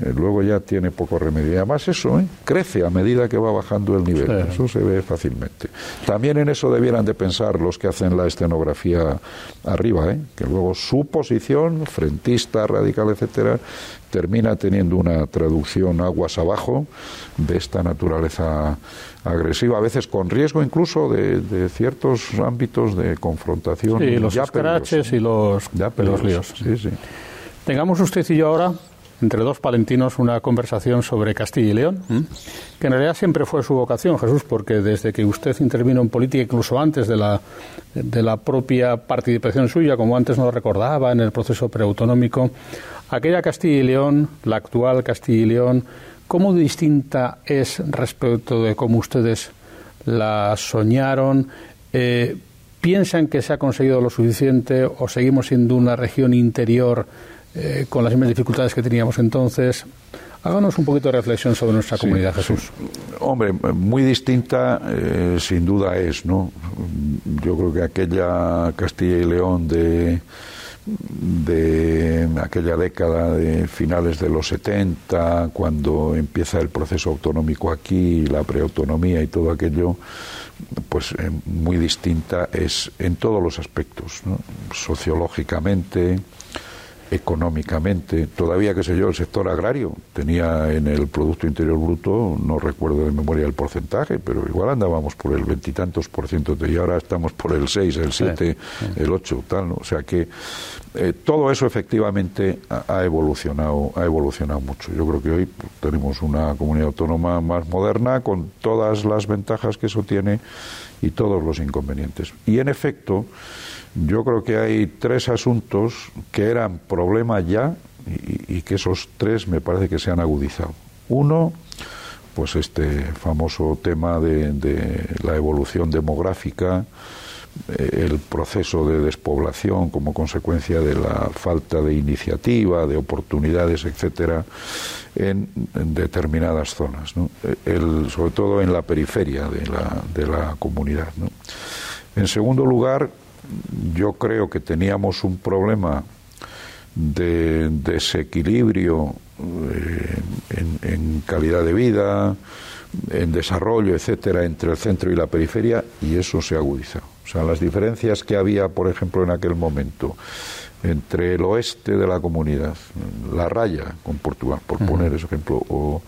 eh, luego ya tiene poco remedio. Y además eso ¿eh? crece a medida que va bajando el nivel. Eso se ve fácilmente. También en eso debieran de pensar los que hacen la escenografía arriba, ¿eh? que luego su posición, frentista, radical, etcétera, termina teniendo una traducción aguas abajo de esta naturaleza agresiva, a veces con riesgo incluso de, ciertos ámbitos de confrontación. Sí, los escraches y los, los líos. Tengamos usted y yo ahora entre dos palentinos una conversación sobre Castilla y León, que en realidad siempre fue su vocación, Jesús, porque desde que usted intervino en política, incluso antes de la, de la propia participación suya, como antes nos recordaba en el proceso preautonómico, aquella Castilla y León, la actual Castilla y León, ¿cómo distinta es respecto de cómo ustedes la soñaron? Eh, ¿Piensan que se ha conseguido lo suficiente o seguimos siendo una región interior? Eh, con las mismas dificultades que teníamos entonces. Háganos un poquito de reflexión sobre nuestra comunidad, Jesús. Hombre, muy distinta eh, sin duda es, ¿no? Yo creo que aquella Castilla y León de, de aquella década de finales de los 70, cuando empieza el proceso autonómico aquí, la preautonomía y todo aquello, pues eh, muy distinta es en todos los aspectos, sociológicamente, económicamente. Todavía, qué sé yo, el sector agrario tenía en el Producto Interior Bruto, no recuerdo de memoria el porcentaje, pero igual andábamos por el veintitantos por ciento y ahora estamos por el seis, el siete, el ocho, tal. ¿no? O sea que eh, todo eso efectivamente ha, evolucionado, ha evolucionado mucho. Yo creo que hoy pues, tenemos una comunidad autónoma más moderna con todas las ventajas que eso tiene y todos los inconvenientes. Y en efecto, yo creo que hay tres asuntos que eran problemas ya y, que esos tres me parece que se han agudizado. Uno, pues este famoso tema de, la evolución demográfica, eh, el proceso de despoblación como consecuencia de la falta de iniciativa, de oportunidades, etcétera, en, determinadas zonas, sobre todo en la periferia de la, de la comunidad. En segundo lugar, yo creo que teníamos un problema de desequilibrio eh, en, calidad de vida, en desarrollo, etcétera, entre el centro y la periferia, y eso se ha agudizado. O sea, las diferencias que había, por ejemplo, en aquel momento entre el oeste de la comunidad, la raya con Portugal, por poner ese ejemplo, o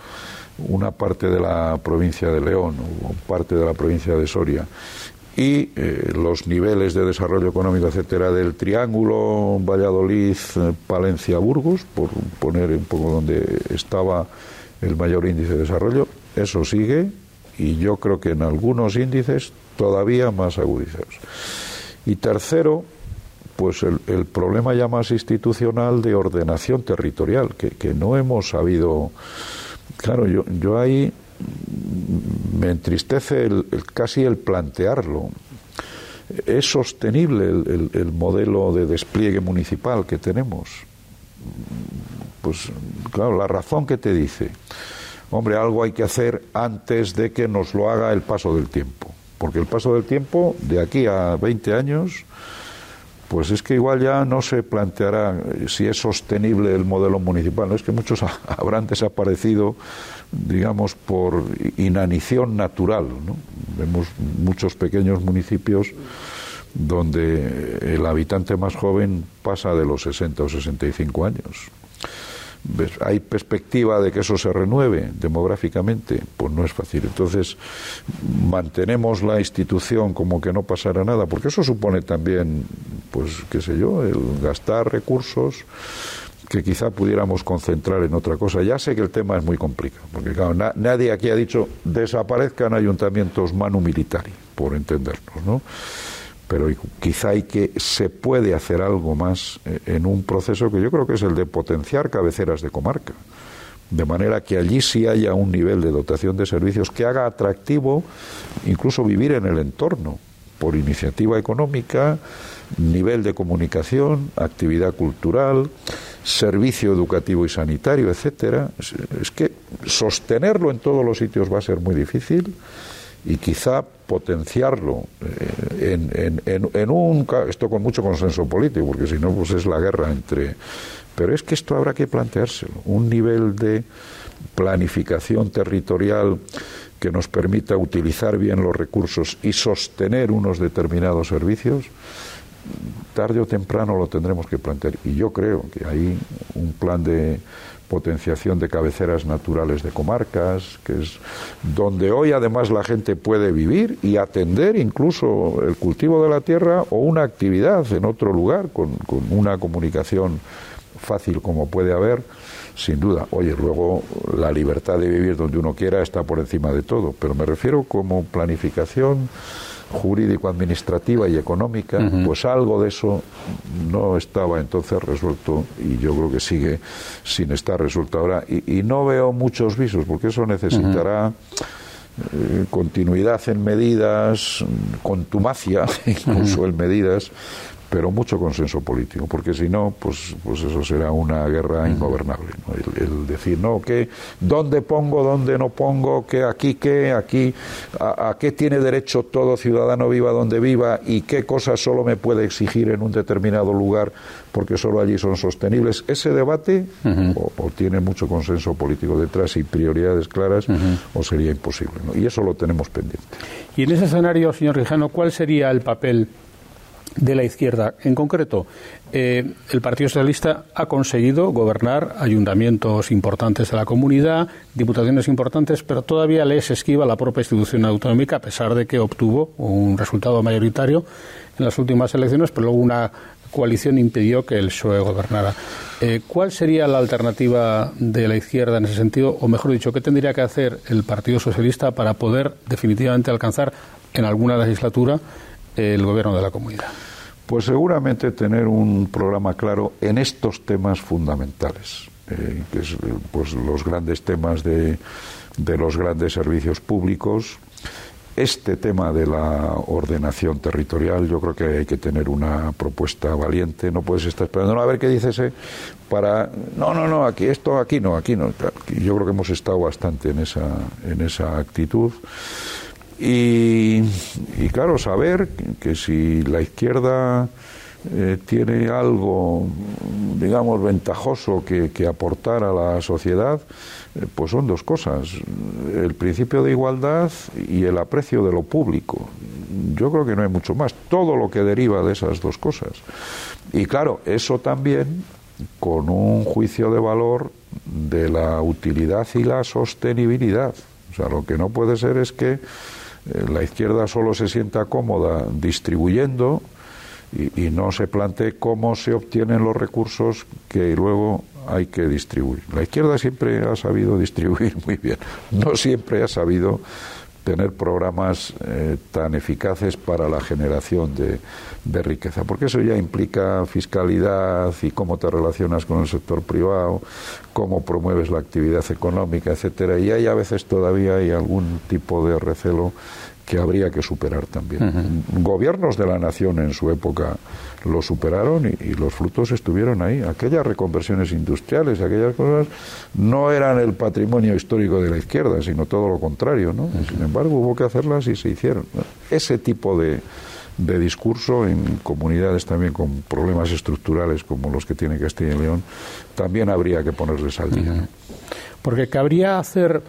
una parte de la provincia de León o parte de la provincia de Soria, y eh, los niveles de desarrollo económico, etcétera, del triángulo Valladolid, Palencia, Burgos, por poner un poco donde estaba el mayor índice de desarrollo, eso sigue y yo creo que en algunos índices todavía más agudizados. Y tercero, pues el, problema ya más institucional de ordenación territorial, que, que no hemos sabido. Claro, yo, yo ahí me entristece el, casi el plantearlo. ¿Es sostenible el, modelo de despliegue municipal que tenemos? Pues claro, la razón que te dice, hombre, algo hay que hacer antes de que nos lo haga el paso del tiempo. Porque el paso del tiempo, de aquí a 20 años, pues es que igual ya no se planteará si es sostenible el modelo municipal. No es que muchos <laughs> habrán desaparecido digamos, por inanición natural. ¿no? Vemos muchos pequeños municipios donde el habitante más joven pasa de los 60 o 65 años. ¿Hay perspectiva de que eso se renueve demográficamente? Pues no es fácil. Entonces, mantenemos la institución como que no pasara nada, porque eso supone también, pues, qué sé yo, el gastar recursos, que quizá pudiéramos concentrar en otra cosa. Ya sé que el tema es muy complicado, porque claro, nadie aquí ha dicho desaparezcan ayuntamientos manu militari, por entendernos, ¿no? Pero quizá hay que se puede hacer algo más eh, en un proceso que yo creo que es el de potenciar cabeceras de comarca, de manera que allí sí haya un nivel de dotación de servicios que haga atractivo incluso vivir en el entorno por iniciativa económica, nivel de comunicación, actividad cultural, servicio educativo y sanitario, etcétera, es, que sostenerlo en todos los sitios va a ser muy difícil y quizá potenciarlo eh, en, en, en, un esto con mucho consenso político porque si no pues es la guerra entre pero es que esto habrá que planteárselo un nivel de planificación territorial que nos permita utilizar bien los recursos y sostener unos determinados servicios tarde o temprano lo tendremos que plantear. Y yo creo que hay un plan de potenciación de cabeceras naturales de comarcas, que es donde hoy además la gente puede vivir y atender incluso el cultivo de la tierra o una actividad en otro lugar con, con una comunicación fácil como puede haber, sin duda. Oye, luego la libertad de vivir donde uno quiera está por encima de todo, pero me refiero como planificación jurídico-administrativa y económica, pues algo de eso no estaba entonces resuelto y yo creo que sigue sin estar resuelto ahora. Y, no veo muchos visos, porque eso necesitará eh, continuidad en medidas, contumacia <laughs> incluso en medidas, pero mucho consenso político, porque si no, pues, pues eso será una guerra ingobernable. El, decir, no, que dónde pongo, dónde no pongo, que aquí, qué, aquí, a, qué tiene derecho todo ciudadano viva donde viva y qué cosas solo me puede exigir en un determinado lugar porque solo allí son sostenibles. Ese debate o, tiene mucho consenso político detrás y prioridades claras o sería imposible. Y eso lo tenemos pendiente. Y en ese escenario, señor Rijano, ¿cuál sería el papel de la izquierda. En concreto, eh, el Partido Socialista ha conseguido gobernar ayuntamientos importantes de la comunidad, diputaciones importantes, pero todavía les esquiva la propia institución autonómica, a pesar de que obtuvo un resultado mayoritario en las últimas elecciones, pero luego una coalición impidió que el PSOE gobernara. Eh, ¿Cuál sería la alternativa de la izquierda en ese sentido? O mejor dicho, ¿qué tendría que hacer el Partido Socialista para poder definitivamente alcanzar en alguna legislatura el gobierno de la comunidad? Pues seguramente tener un programa claro en estos temas fundamentales, eh, que es pues, los grandes temas de, los grandes servicios públicos, este tema de la ordenación territorial, yo creo que hay que tener una propuesta valiente. No puedes estar esperando a ver qué dice ese para. No, no, no, aquí esto, aquí no, aquí no. Yo creo que hemos estado bastante en esa, en esa actitud. Y, claro, saber que si la izquierda eh, tiene algo, digamos, ventajoso que, aportar a la sociedad, eh, pues son dos cosas, el principio de igualdad y el aprecio de lo público. Yo creo que no hay mucho más, todo lo que deriva de esas dos cosas. Y claro, eso también con un juicio de valor de la utilidad y la sostenibilidad. O sea, lo que no puede ser es que la izquierda solo se sienta cómoda distribuyendo y, no se plantee cómo se obtienen los recursos que luego hay que distribuir. La izquierda siempre ha sabido distribuir <laughs> muy bien, no siempre ha sabido tener programas eh, tan eficaces para la generación de, de, riqueza, porque eso ya implica fiscalidad y cómo te relacionas con el sector privado, cómo promueves la actividad económica, etcétera, y hay a veces todavía hay algún tipo de recelo que habría que superar también. Gobiernos de la nación en su época lo superaron y, los frutos estuvieron ahí. Aquellas reconversiones industriales, aquellas cosas, no eran el patrimonio histórico de la izquierda, sino todo lo contrario. ¿no? Sin embargo, hubo que hacerlas y se hicieron. Ese tipo de, de discurso en comunidades también con problemas estructurales como los que tiene Castilla y León, también habría que ponerles al día. Porque cabría hacer,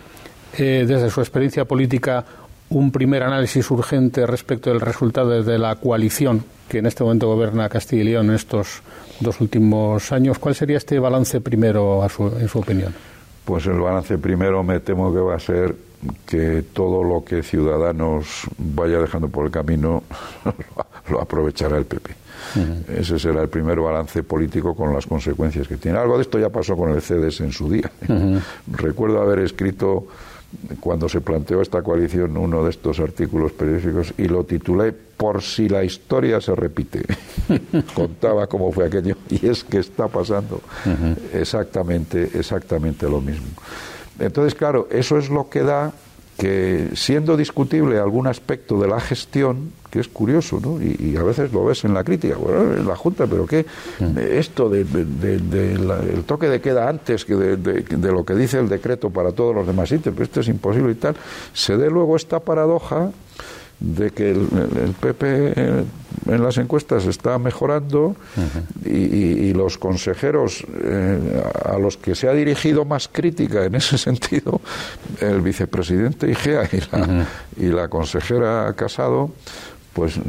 eh, desde su experiencia política, un primer análisis urgente respecto del resultado de la coalición que en este momento gobierna Castilla y León en estos dos últimos años. ¿Cuál sería este balance primero, en su opinión? Pues el balance primero me temo que va a ser que todo lo que Ciudadanos vaya dejando por el camino <laughs> lo aprovechará el PP. Ese será el primer balance político con las consecuencias que tiene. Algo de esto ya pasó con el CEDES en su día. Recuerdo haber escrito cuando se planteó esta coalición uno de estos artículos periodísticos y lo titulé Por si la historia se repite. <laughs> Contaba cómo fue aquello y es que está pasando exactamente, exactamente lo mismo. Entonces, claro, eso es lo que da que siendo discutible algún aspecto de la gestión, que es curioso, ¿no? Y, a veces lo ves en la crítica, bueno, en la Junta, pero ¿qué? Mm. Esto del de, toque de queda antes que de, lo que dice el decreto para todos los demás sitios, pero esto es imposible y tal, se dé luego esta paradoja de que el, PP eh, en las encuestas está mejorando y, los consejeros eh, a los que se ha dirigido más crítica en ese <laughs> sentido, el vicepresidente Igea y la, y la consejera Casado, pues eh,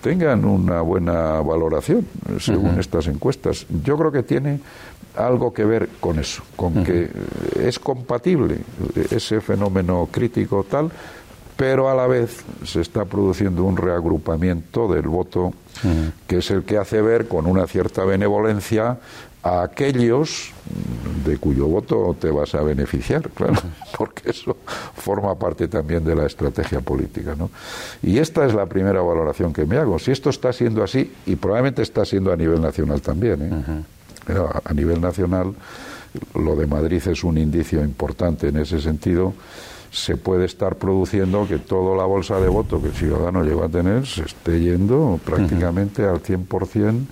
tengan una buena valoración según estas encuestas. Yo creo que tiene algo que ver con eso, con que es compatible ese fenómeno crítico tal pero a la vez se está produciendo un reagrupamiento del voto que es el que hace ver con una cierta benevolencia a aquellos de cuyo voto te vas a beneficiar, claro, porque eso forma parte también de la estrategia política, ¿no? Y esta es la primera valoración que me hago. Si esto está siendo así, y probablemente está siendo a nivel nacional también, ¿eh? a nivel nacional lo de Madrid es un indicio importante en ese sentido se puede estar produciendo que toda la bolsa de voto que el ciudadano llega a tener se esté yendo prácticamente al 100%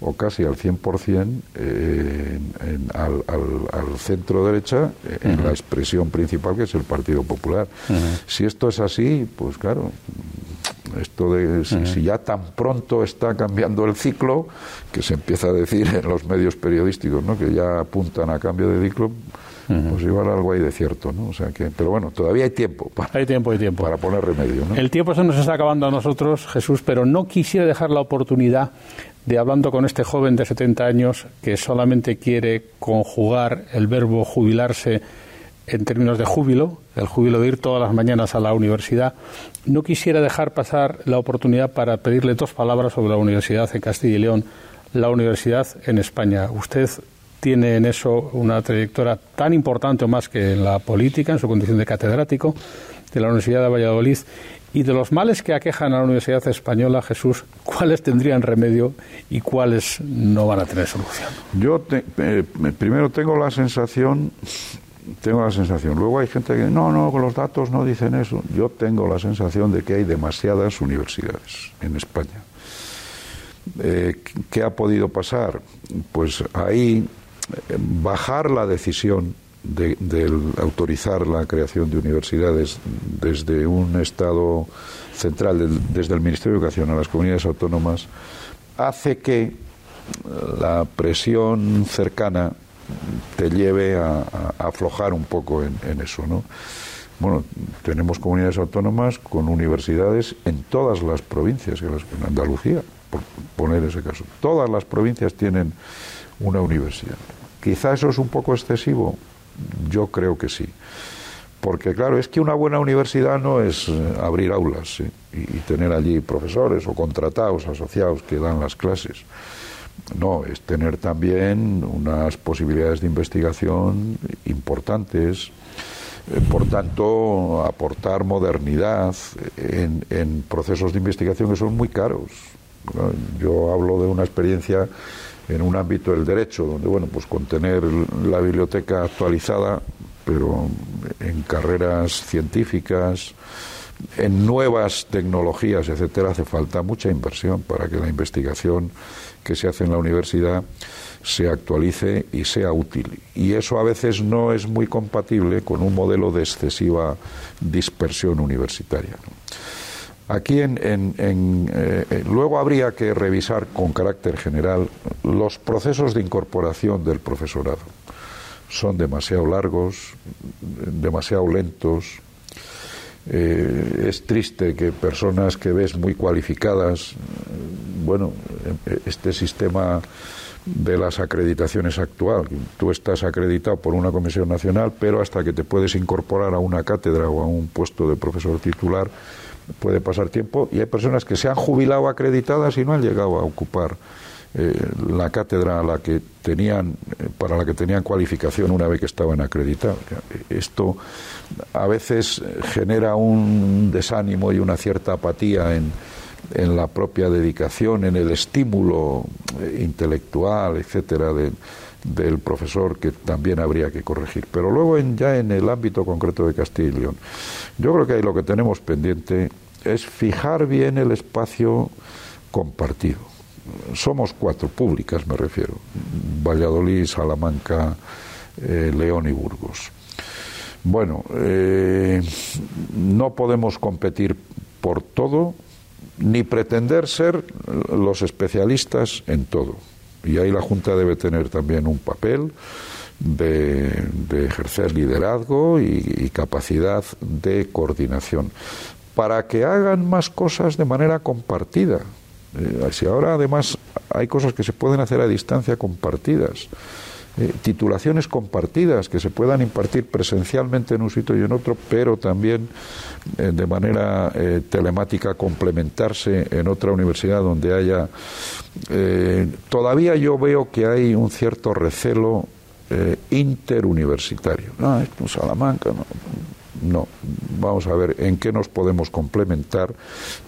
o casi al 100% eh, en, al, al, centro derecha eh, en la expresión principal que es el Partido Popular. Si esto es así, pues claro, esto de si, ya tan pronto está cambiando el ciclo, que se empieza a decir en los medios periodísticos, ¿no? que ya apuntan a cambio de ciclo, pues igual algo hay de cierto, ¿no? O sea que, pero bueno, todavía hay tiempo. Para, hay tiempo, hay tiempo. Para poner remedio, ¿no? El tiempo se nos está acabando a nosotros, Jesús, pero no quisiera dejar la oportunidad de hablando con este joven de 70 años que solamente quiere conjugar el verbo jubilarse en términos de júbilo, el júbilo de ir todas las mañanas a la universidad, no quisiera dejar pasar la oportunidad para pedirle dos palabras sobre la universidad en Castilla y León, la universidad en España. Usted tiene en eso una trayectoria tan importante o más que en la política, en su condición de catedrático de la Universidad de Valladolid. Y de los males que aquejan a la Universidad Española, Jesús, ¿cuáles tendrían remedio y cuáles no van a tener solución? Yo eh, primero tengo la sensación, tengo la sensación, luego hay gente que no, no, los datos no dicen eso. Yo tengo la sensación de que hay demasiadas universidades en España. Eh, ¿Qué ha podido pasar? Pues ahí bajar la decisión de, autorizar la creación de universidades desde un Estado central, desde el Ministerio de Educación a las comunidades autónomas, hace que la presión cercana te lleve a, aflojar un poco en, eso, ¿no? Bueno, tenemos comunidades autónomas con universidades en todas las provincias, en Andalucía, por poner ese caso. Todas las provincias tienen una universidad. Quizá eso es un poco excesivo. Yo creo que sí. Porque claro, es que una buena universidad no es eh, abrir aulas y, tener allí profesores o contratados, asociados que dan las clases. No, es tener también unas posibilidades de investigación importantes, eh, por tanto, aportar modernidad en, procesos de investigación que son muy caros. Yo hablo de una experiencia en un ámbito del derecho, donde, bueno, pues con tener la biblioteca actualizada, pero en carreras científicas, en nuevas tecnologías, etcétera, hace falta mucha inversión para que la investigación que se hace en la universidad se actualice y sea útil. Y eso a veces no es muy compatible con un modelo de excesiva dispersión universitaria. Aquí en, eh, eh, luego habría que revisar con carácter general los procesos de incorporación del profesorado. Son demasiado largos, demasiado lentos. Eh, es triste que personas que ves muy cualificadas, bueno, este sistema de las acreditaciones actual. Tú estás acreditado por una comisión nacional, pero hasta que te puedes incorporar a una cátedra o a un puesto de profesor titular, puede pasar tiempo y hay personas que se han jubilado acreditadas y no han llegado a ocupar eh, la cátedra a la que tenían eh, para la que tenían cualificación una vez que estaban acreditados. Esto a veces genera un desánimo y una cierta apatía en, en la propia dedicación, en el estímulo eh, intelectual, etcétera, del profesor que también habría que corregir. Pero luego en, ya en el ámbito concreto de Castilla y León, yo creo que ahí lo que tenemos pendiente es fijar bien el espacio compartido. Somos cuatro públicas, me refiero. Valladolid, Salamanca, eh, León y Burgos. Bueno, eh, no podemos competir por todo ni pretender ser los especialistas en todo. Y ahí la Junta debe tener también un papel de, ejercer liderazgo y, capacidad de coordinación para que hagan más cosas de manera compartida. Eh, si ahora además hay cosas que se pueden hacer a distancia compartidas, eh, titulaciones compartidas que se puedan impartir presencialmente en un sitio y en otro, pero también eh, de manera eh, telemática complementarse en otra universidad donde haya. todavía yo veo que hay un cierto recelo interuniversitario. No, esto es Salamanca, no. No. Vamos a ver en qué nos podemos complementar,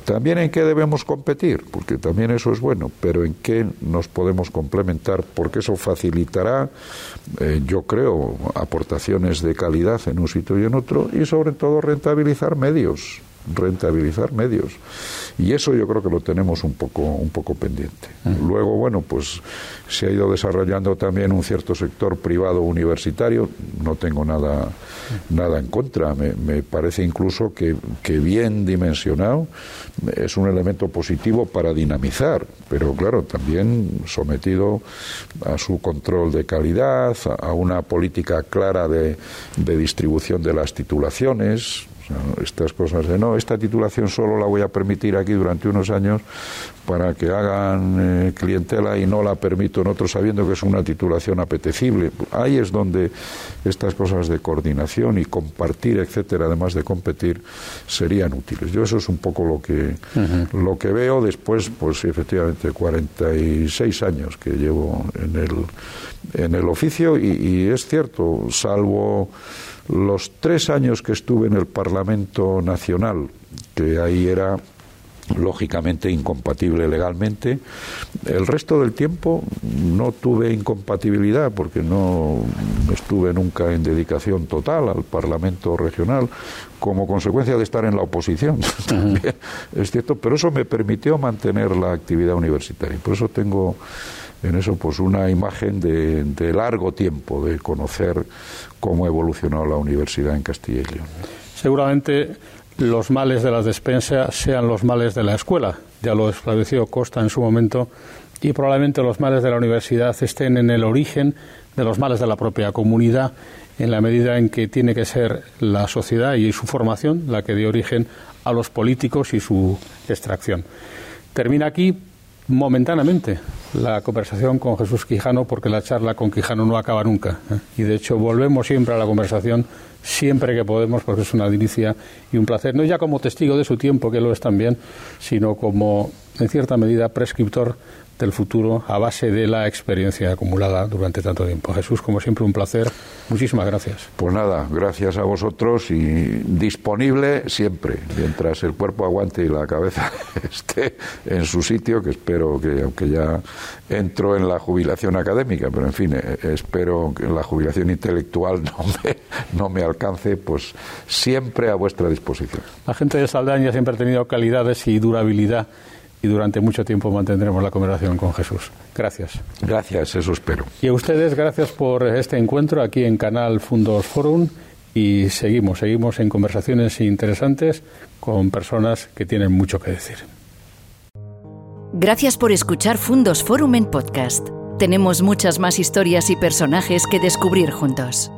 también en qué debemos competir, porque también eso es bueno, pero en qué nos podemos complementar, porque eso facilitará, eh, yo creo, aportaciones de calidad en un sitio y en otro, y sobre todo rentabilizar medios rentabilizar medios. Y eso yo creo que lo tenemos un poco, un poco pendiente. Luego, bueno, pues se ha ido desarrollando también un cierto sector privado universitario. No tengo nada, nada en contra. Me, parece incluso que, que, bien dimensionado es un elemento positivo para dinamizar, pero claro, también sometido a su control de calidad, a, una política clara de, de distribución de las titulaciones estas cosas de no, esta titulación solo la voy a permitir aquí durante unos años para que hagan eh, clientela y no la permito en otros sabiendo que es una titulación apetecible. Ahí es donde estas cosas de coordinación y compartir, etcétera, además de competir, serían útiles. Yo eso es un poco lo que, lo que veo después, pues efectivamente, 46 años que llevo en el, en el oficio y, y es cierto, salvo los tres años que estuve en el Parlamento Nacional, que ahí era lógicamente incompatible legalmente. El resto del tiempo no tuve incompatibilidad porque no estuve nunca en dedicación total al Parlamento regional como consecuencia de estar en la oposición. <laughs> es cierto, pero eso me permitió mantener la actividad universitaria. Por eso tengo en eso pues una imagen de, largo tiempo de conocer cómo ha evolucionado la universidad en Castilla y León. Seguramente los males de la despensa sean los males de la escuela, ya lo estableció Costa en su momento, y probablemente los males de la universidad estén en el origen de los males de la propia comunidad, en la medida en que tiene que ser la sociedad y su formación la que dé origen a los políticos y su extracción. Termina aquí momentáneamente la conversación con Jesús Quijano porque la charla con Quijano no acaba nunca. ¿eh? Y de hecho volvemos siempre a la conversación siempre que podemos porque es una delicia y un placer, no ya como testigo de su tiempo, que lo es también, sino como en cierta medida prescriptor del futuro a base de la experiencia acumulada durante tanto tiempo. Jesús, como siempre, un placer. Muchísimas gracias. Pues nada, gracias a vosotros y disponible siempre, mientras el cuerpo aguante y la cabeza <laughs> esté en su sitio, que espero que, aunque ya entro en la jubilación académica, pero en fin, eh, espero que la jubilación intelectual <laughs> no me, no me alcance, pues siempre a vuestra disposición. La gente de Saldaña siempre ha tenido calidades y durabilidad y durante mucho tiempo mantendremos la conversación con Jesús. Gracias. Gracias, eso espero. Y a ustedes, gracias por este encuentro aquí en Canal Fundos Forum y seguimos, seguimos en conversaciones interesantes con personas que tienen mucho que decir. Gracias por escuchar Fundos Forum en podcast. Tenemos muchas más historias y personajes que descubrir juntos.